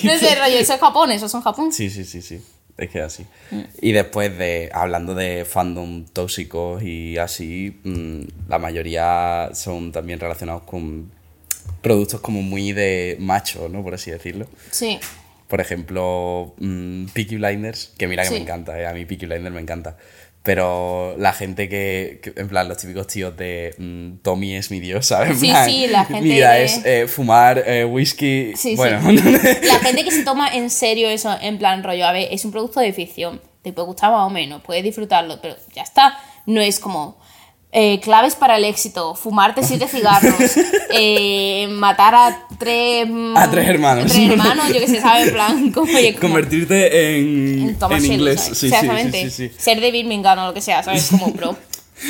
no sé, rollo, ¿eso es Japón? ¿Eso son Japón? Sí, sí, sí, sí. Es que así. Mm. Y después de, hablando de fandom tóxicos y así, mm, la mayoría son también relacionados con productos como muy de macho, ¿no? Por así decirlo. Sí. Por ejemplo, mm, Peaky Blinders, que mira que me encanta, ¿eh? a mí Peaky Blinders me encanta. Pero la gente que, que- en plan, los típicos tíos de mm, Tommy es mi dios, ¿sabes? Sí, plan, sí, la gente Mi vida de- es eh, fumar eh, whisky. Sí, bueno, sí. La gente que se toma en serio eso, en plan rollo, a ver, es un producto de ficción, te puede gustar más o menos, puedes disfrutarlo, pero ya está. No es como eh, claves para el éxito, fumarte siete cigarros, eh, matar a tres... A tres hermanos. Tres hermanos, yo que sé, ¿sabes? En plan, como, oye, como- convertirte en, en inglés. ¿sabes? Sí, sí, Exactamente. sí, sí, sí. Ser de Birmingham o lo que sea, ¿sabes? Como, bro.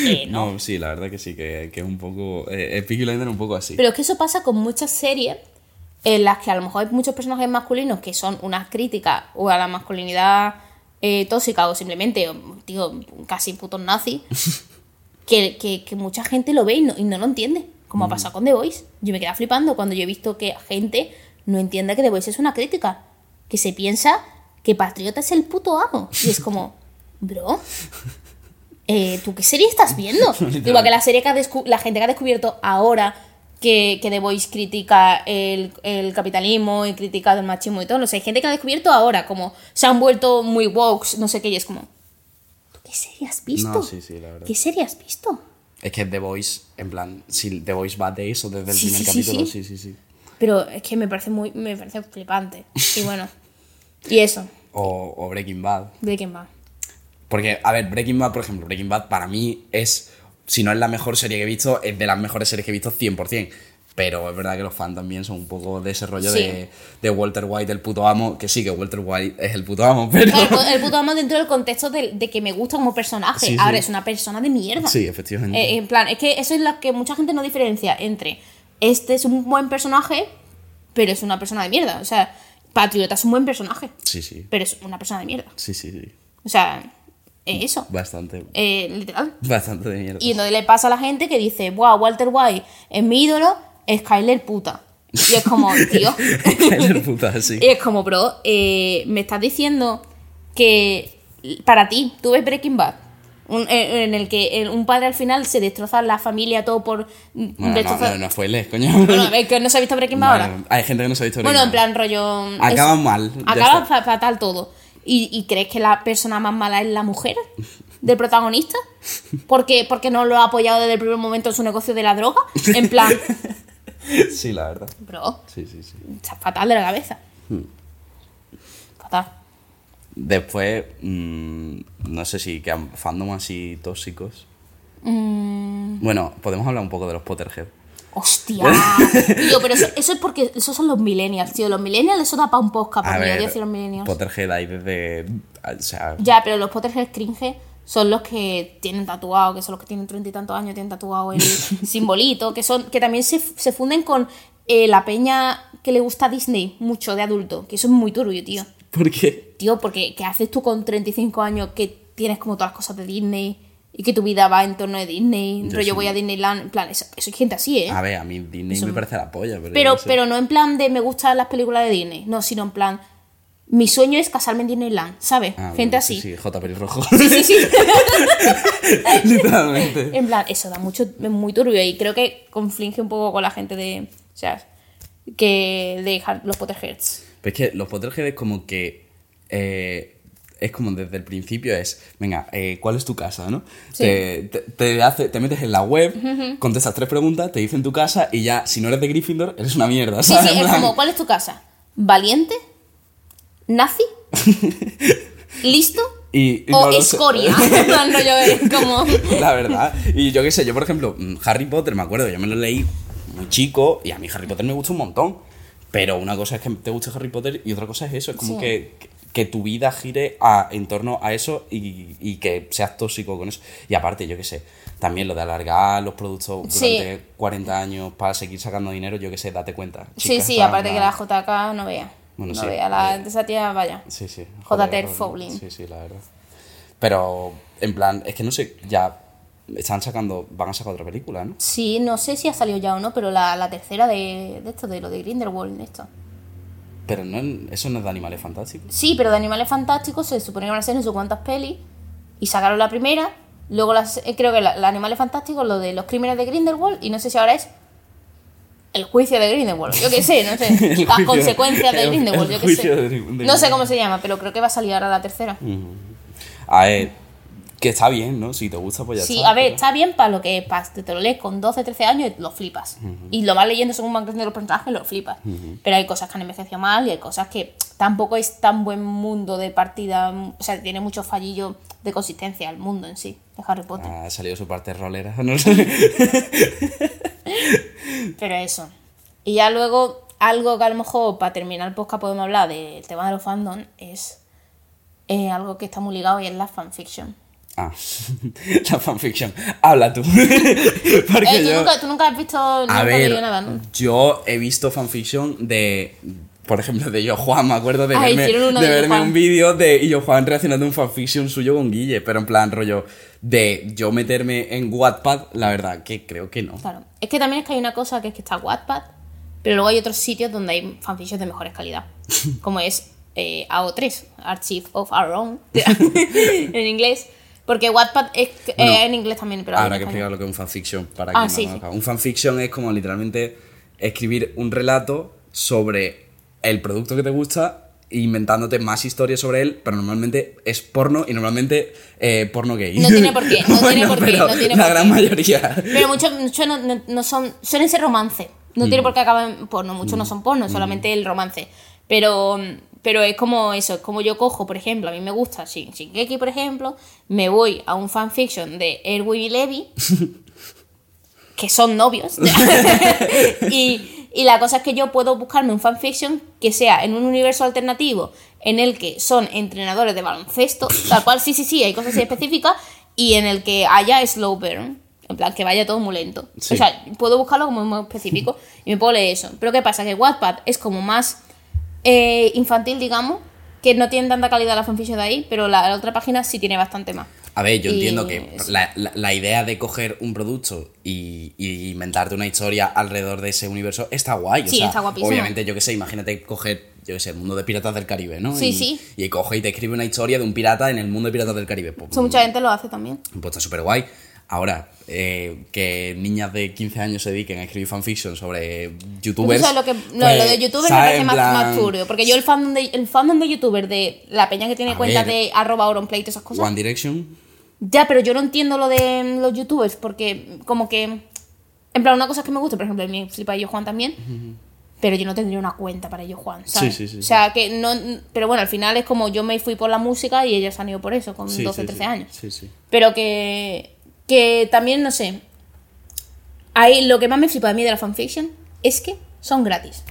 eh, no. No, sí, la verdad que sí, que, que es un poco. Eh, Peaky Blinders un poco así. Pero es que eso pasa con muchas series en las que a lo mejor hay muchos personajes masculinos que son unas críticas o a la masculinidad eh, tóxica o simplemente, o, tío, casi putos nazis, que, que, que mucha gente lo ve y no, y no lo entiende, como ha pasado con The Voice. Yo me quedaba flipando cuando yo he visto que gente no entiende que The Voice es una crítica, que se piensa que Patriota es el puto amo. Y es como, bro, eh, ¿tú qué serie estás viendo? Igual que la serie que ha la gente que ha descubierto ahora que, que The Voice critica el, el capitalismo y critica el machismo y todo. No sé, hay gente que ha descubierto ahora, como se han vuelto muy woke, no sé qué, y es como, ¿tú qué serie has visto? No, sí, sí, la verdad. ¿Qué serie has visto? Es que The Voice, en plan, si The Voice va de eso desde el Sí, primer sí, capítulo, sí. sí, sí. Pero es que me parece muy, me parece flipante. Y bueno, y eso, O, o Breaking Bad. ¿de quién va? Porque, a ver, Breaking Bad, por ejemplo, Breaking Bad para mí es, si no es la mejor serie que he visto, es de las mejores series que he visto 100%. Pero es verdad que los fans también son un poco de ese rollo Sí. de, de Walter White, el puto amo. Que sí, que Walter White es el puto amo, pero. El, pu- el puto amo dentro del contexto de, de que me gusta como personaje. Sí, sí. Ahora es una persona de mierda. Sí, efectivamente. Eh, en plan, es que eso es lo que mucha gente no diferencia entre este es un buen personaje, pero es una persona de mierda. O sea, Patriota es un buen personaje, Sí, sí. pero es una persona de mierda. Sí, sí, sí. O sea, es eso. Bastante. Eh, literal. Bastante de mierda. Y entonces le pasa a la gente que dice, wow, Walter White es mi ídolo, Skyler puta. Y es como, tío. Skyler puta, sí. Y es como, bro, eh, me estás diciendo que para ti, tú ves Breaking Bad. un- eh, en el que eh, un padre al final se destroza la familia todo por Bueno, no, no, no coño. Bueno, a ver, que no se ha visto Breaking Bad ahora. Hay gente que no se ha visto Bueno, en Breaking plan rollo. Acaba es- mal, Acaba fatal todo. ¿Y, y crees que la persona más mala es la mujer del protagonista? Porque, porque no lo ha apoyado desde el primer momento en su negocio de la droga. En plan, Bad. Sí, la verdad. bro, Sí, sí, sí. está fatal de la cabeza. Hmm. Fatal. Después, mm, no sé si quedan fandom así tóxicos. Mm. Bueno, podemos hablar un poco de los Potterhead. Hostia. Tío, pero eso, eso es porque esos son los millennials, tío. Los millennials eso da para un podcast, A porque yo ver, odio decir los millennials. Potterhead hay desde... O sea, Ya, pero los Potterhead cringe son los que tienen tatuado, que son los que tienen treinta y tantos años, tienen tatuado el simbolito, que son que también se, se funden con eh, la peña que le gusta a Disney mucho de adulto, que eso es muy turbio, tío. ¿por qué? Tío, porque ¿qué haces tú con 35 años que tienes como todas las cosas de Disney y que tu vida va en torno de Disney? Yo rollo sí. voy a Disneyland, en plan, eso, eso hay gente así, ¿eh? A ver, a mí Disney Eso- me parece la polla, pero... Pero, no sé. pero no en plan de me gustan las películas de Disney, no, sino en plan, mi sueño es casarme en Disneyland, ¿sabes? Ah, gente bueno, así. Sí, sí, J. Pelirrojo. Sí, sí, sí. Literalmente. En plan, eso da mucho, es muy turbio y creo que conflige un poco con la gente de, o sea, que de los Potterheads. Pero es que los Potterhead es como que. eh, es como desde el principio es. Venga, eh, ¿cuál es tu casa, no? Sí. Te, te, te hace, te metes en la web, contestas tres preguntas, te dicen tu casa y ya, si no eres de Gryffindor, eres una mierda, Sí, ¿sabes? sí, En es como, ¿cuál es tu casa? ¿Valiente? ¿Nazi? ¿Listo? Y, y ¿O no escoria? Rollo, es como... La verdad. Y yo qué sé, yo por ejemplo, mm, Harry Potter, me acuerdo, yo me lo leí muy chico y a mí Harry Potter me gusta un montón. Pero una cosa es que te guste Harry Potter y otra cosa es eso, es como Sí. que, que tu vida gire a, en torno a eso y, y que seas tóxico con eso. Y aparte, yo qué sé, también lo de alargar los productos Sí. durante 40 años para seguir sacando dinero, yo qué sé, date cuenta. Sí, sí, aparte que la JK no vea. Bueno, no sí, vea, la, eh, esa tía, vaya. Sí, sí. J.K. Joder, Rowling. Sí, sí, la verdad. Pero, en plan, es que no sé, ya están sacando, van a sacar otra película, ¿no? Sí, no sé si ha salido ya o no, pero la, la tercera de, de esto, de lo de Grindelwald, de esto. Pero no, eso no es de animales fantásticos. Sí, pero de Animales Fantásticos se supone que van a ser no sé cuántas pelis. Y sacaron la primera. Luego las, eh, creo que la, la Animales Fantásticos, lo de los crímenes de Grindelwald. Y no sé si ahora es el juicio de Grindelwald. Yo qué sé, no sé. Las juicio- consecuencias de el- Grindelwald, el yo qué sé. no sé cómo se llama, pero creo que va a salir ahora la tercera. A ver, que está bien, ¿no? Si te gusta, pues ya Sí, está. a ver, pero- está bien para lo que para- te lo lees con 12, 13 años y lo flipas. Y lo vas leyendo según van creciendo los personajes, lo flipas. Pero hay cosas que han envejecido mal y hay cosas que tampoco es tan buen mundo de partida. O sea, tiene muchos fallillos de consistencia el mundo en sí, de Harry Potter. Ha salido su parte rolera, no sé. Pero eso. Y ya luego, algo que a lo mejor para terminar el podcast podemos hablar del tema de los fandom es eh, algo que está muy ligado y es la fanfiction. Ah, la fanfiction. Habla tú. Porque Eh, ¿tú, yo... nunca, tú nunca has visto nunca A ver, nada, ¿no? yo he visto fanfiction de, por ejemplo, de Yo Juan, me acuerdo de verme, de verme un vídeo de Yo Juan reaccionando a un fanfiction suyo con Guille, pero en plan rollo de yo meterme en Wattpad, la verdad que creo que no. Claro. Es que también es que hay una cosa que es que está Wattpad, pero luego hay otros sitios donde hay fanfictions de mejores calidad. como es eh, AO3, Archive of Our Own, en inglés. Porque Wattpad es eh, Bueno, en inglés también, pero Habrá que explicar lo que es un fanfiction para Ah, quien no sí. Un fanfiction es como literalmente escribir un relato sobre el producto que te gusta inventándote más historias sobre él, pero normalmente es porno y normalmente eh, porno gay. No tiene por qué, no tiene por qué, no tiene La por gran qué. mayoría. Pero muchos muchos no, no- no son. Suelen ser romance. No Mm. tiene por qué acabar en porno. Muchos no son porno, solamente el romance. Pero, pero es como eso. Es como yo cojo, por ejemplo, a mí me gusta Shin- Shingeki, por ejemplo. Me voy a un fanfiction de Erwin y Levi. que son novios. y, y la cosa es que yo puedo buscarme un fanfiction que sea en un universo alternativo en el que son entrenadores de baloncesto, tal cual, sí, sí, sí, hay cosas así específicas, y en el que haya slow burn, en plan, que vaya todo muy lento. Sí. O sea, puedo buscarlo como muy específico y me puedo leer eso. Pero ¿qué pasa? Que Wattpad es como más eh, infantil, digamos, que no tiene tanta calidad la fanfiction de ahí, pero la, la otra página sí tiene bastante más. A ver, yo Y entiendo que la, la- la idea de coger un producto y, y inventarte una historia alrededor de ese universo está guay. o Sí, sea, está guapísimo. Obviamente, yo qué sé, imagínate coger, yo qué sé, el mundo de Piratas del Caribe, ¿no? Sí, y, sí. Y coge y te escribe una historia de un pirata en el mundo de Piratas del Caribe. Pues, mucha gente lo hace también. pues está súper guay. Ahora, eh, que niñas de 15 años se dediquen a escribir fanfiction sobre youtubers. Eso es lo, que, pues, lo de youtubers me parece más, más turbio. Porque yo el fandom de, el fandom de youtuber, de la peña que tiene A cuenta ver. de arroba auronplay y todas esas cosas. One Direction. Ya, pero yo no entiendo lo de los youtubers porque como que... En plan, una cosa que me gusta, por ejemplo, me flipa yo Juan también, pero yo no tendría una cuenta para yo Juan, ¿sabes? Sí, sí, sí, O sea, que no... Pero bueno, al final es como yo me fui por la música y ellos han ido por eso, con Sí, 12, sí, 13 sí. años. Sí, sí. Pero que, que también, no sé. Ahí lo que más me flipa de mí de la fanfiction es que son gratis.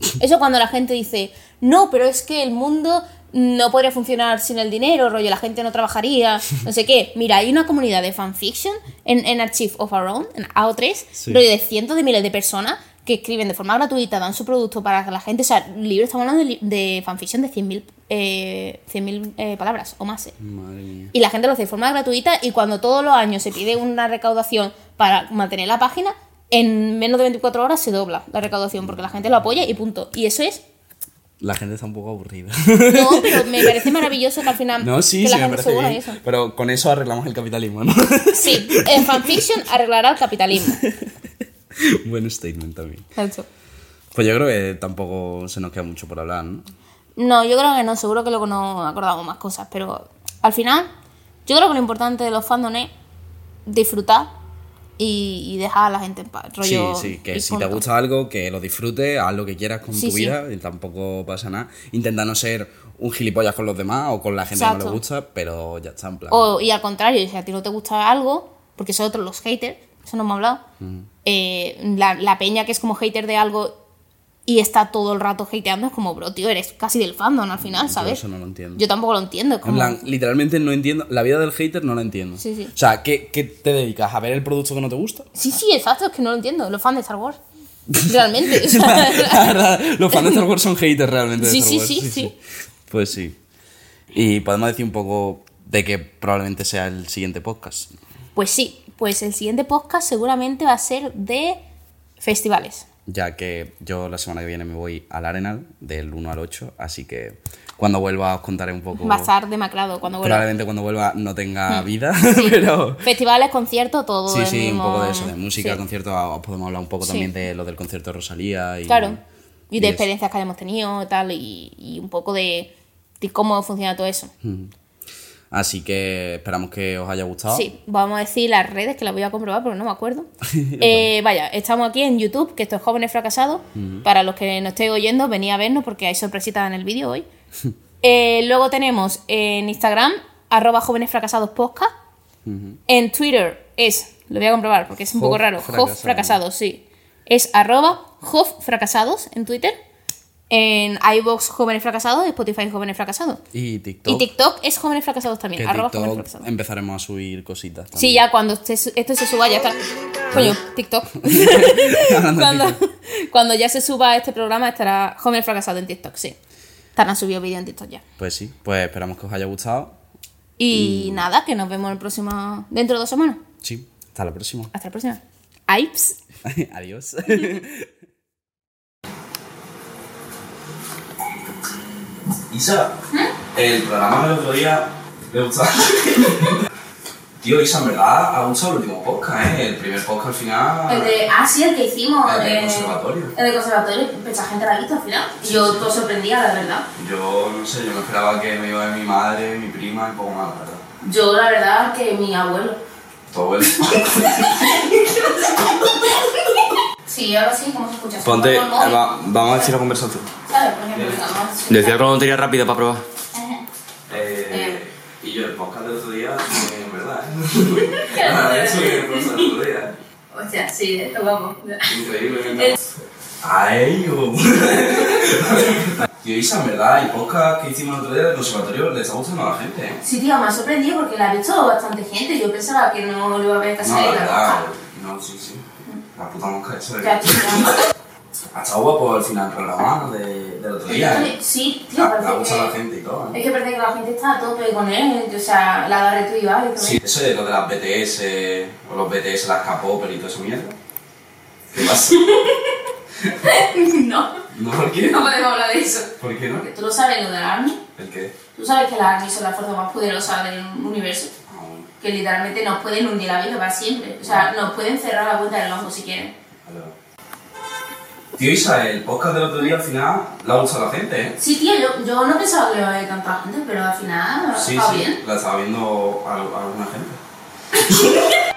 Eso cuando la gente dice, no, pero es que el mundo no podría funcionar sin el dinero, rollo, la gente no trabajaría, no sé qué. Mira, hay una comunidad de fanfiction en, en Archive of Our Own, en AO3, Sí. rollo de cientos de miles de personas que escriben de forma gratuita, dan su producto para que la gente, o sea, libros, estamos hablando de, de fanfiction de 100.000 eh, 100.000, eh, palabras o más. eh. Madre mía. Y la gente lo hace de forma gratuita y cuando todos los años se pide una recaudación para mantener la página, en menos de 24 horas se dobla la recaudación porque la gente lo apoya y punto. Y eso es... La gente está un poco aburrida. No, pero me parece maravilloso que al final No, sí, que sí, la me gente parece bien. eso. Pero con eso arreglamos el capitalismo, ¿no? Sí, en fanfiction arreglará el capitalismo. Buen statement también. Exacto. Pues yo creo que tampoco se nos queda mucho por hablar, ¿no? No, yo creo que no, seguro que luego no acordamos más cosas, pero al final yo creo que lo importante de los fandoms es disfrutar y, y dejar a la gente en paz. rollo, sí, sí, que si te punto. gusta algo, que lo disfrutes, haz lo que quieras con Sí, tu sí. vida y tampoco pasa nada. Intenta no ser un gilipollas con los demás o con la gente que no Exacto. le gusta, pero ya está en plan. O, y al contrario, si a ti no te gusta algo, porque son otros los haters, eso no hemos hablado, eh, la, la peña que es como hater de algo y está todo el rato hateando es como, bro, tío, eres casi del fandom al final, Yo ¿sabes? eso no lo entiendo. Yo tampoco lo entiendo. En plan, literalmente no entiendo. La vida del hater no la entiendo. Sí, sí. O sea, ¿qué, qué te dedicas? ¿A ver el producto que no te gusta? Sí, sí, exacto, es que no lo entiendo. Los fans de Star Wars. Realmente. La verdad, los fans de Star Wars son haters realmente de Sí, Star sí, sí, sí. Pues sí. Y podemos decir un poco de que probablemente sea el siguiente podcast. pues sí, pues el siguiente podcast seguramente va a ser de festivales. Ya que yo la semana que viene me voy al Arenal del 1 al 8, así que cuando vuelva os contaré un poco. Va a estar demacrado cuando vuelva. Probablemente cuando vuelva no tenga Hmm. vida, pero... Festivales, conciertos, todo. Sí, sí, un poco de eso, de música, sí. conciertos, ah, podemos hablar un poco Sí. también de lo del concierto de Rosalía y... Claro. Y de eso. experiencias que hayamos tenido y tal, y, y un poco de, de cómo funciona todo eso. Así que esperamos que os haya gustado. Sí, vamos a decir las redes que las voy a comprobar porque no me acuerdo. Eh, vaya, estamos aquí en YouTube, que esto es Jóvenes Fracasados. Para los que no estéis oyendo, venid a vernos porque hay sorpresitas en el vídeo hoy. Eh, luego tenemos en Instagram, arroba Jóvenes Fracasados Podcast. En Twitter es, lo voy a comprobar porque es un poco raro. Jof Fracasados, sí. Es arroba Jof Fracasados en Twitter. En iVoox Jóvenes Fracasados, Spotify Jóvenes Fracasados. Y TikTok. Y TikTok es Jóvenes Fracasados también, que arroba Jóvenes Fracasados. empezaremos a subir cositas. Sí, ya cuando este- esto se suba ya está. Coño, TikTok. Cuando, cuando ya se suba este programa estará Jóvenes Fracasados en TikTok, sí. Estarán subido vídeo en TikTok ya. Pues sí, pues esperamos que os haya gustado. Y nada, que nos vemos el próximo. dentro de dos semanas. Sí, hasta la próxima. Hasta la próxima. Aips. Adiós. Isa, el programa del otro día le gustaba. Tío, Isa, en verdad ha gustado el último podcast, ¿eh? El primer podcast al final. de, ah, sí, el que hicimos. El de eh, conservatorio. El de conservatorio. Mucha gente la ha visto al final. Yo todo sorprendida, la verdad. Yo no sé, yo me esperaba que me iba a ver mi madre, mi prima y poco más, la verdad. Yo, la verdad, que mi abuelo. Tu abuelo. Sí, ahora sí, ¿cómo se escucha? Ponte, va- vamos a decir la conversación. ¿Sabes? Por ejemplo, digamos, Decía con tontería rápida para probar. Eh, y yo, el podcast del otro día, eh, en verdad, ¿eh? Ah, eso que el podcast del otro día. Hostia, sí, esto guapo. Increíble. ¡Ay, yo! Tío, Isa, en verdad, el podcast que hicimos el otro día del conservatorio le está gustando a la gente, ¿eh? Sí, tío, me ha sorprendido porque la ha visto bastante gente. Yo pensaba que no lo iba a ver casi No, la nadie. verdad, no, sí, sí. La puta mosca esa de... Ya, tío, ya. Ha estado guapo al final el programa de, del otro día, ¿eh? Sí, tío, La, la que... la gente y todo, ¿eh? Es que parece que la gente está a tope con él, o sea, la da reto y va y todo. Sí, eso de lo de las BTS, o los BTS, las K-pop y toda esa mierda. ¿Qué pasa? no, ¿No por qué? no podemos hablar de eso. ¿Por qué no? Porque tú lo sabes, lo de la ARMY. ¿El qué? Tú sabes que las ARMY son la fuerza más poderosa del universo. Ah, bueno. Que literalmente nos pueden hundir la vida para siempre. O sea, nos pueden cerrar la puerta del ojo si quieren. Vale. Tío Isa, el podcast del otro día al final le ha gustado la gente, ¿eh? Sí, tío, yo, yo no pensaba que le iba a ver tanta gente, pero al final Sí, está sí, bien. la estaba viendo a, a alguna gente.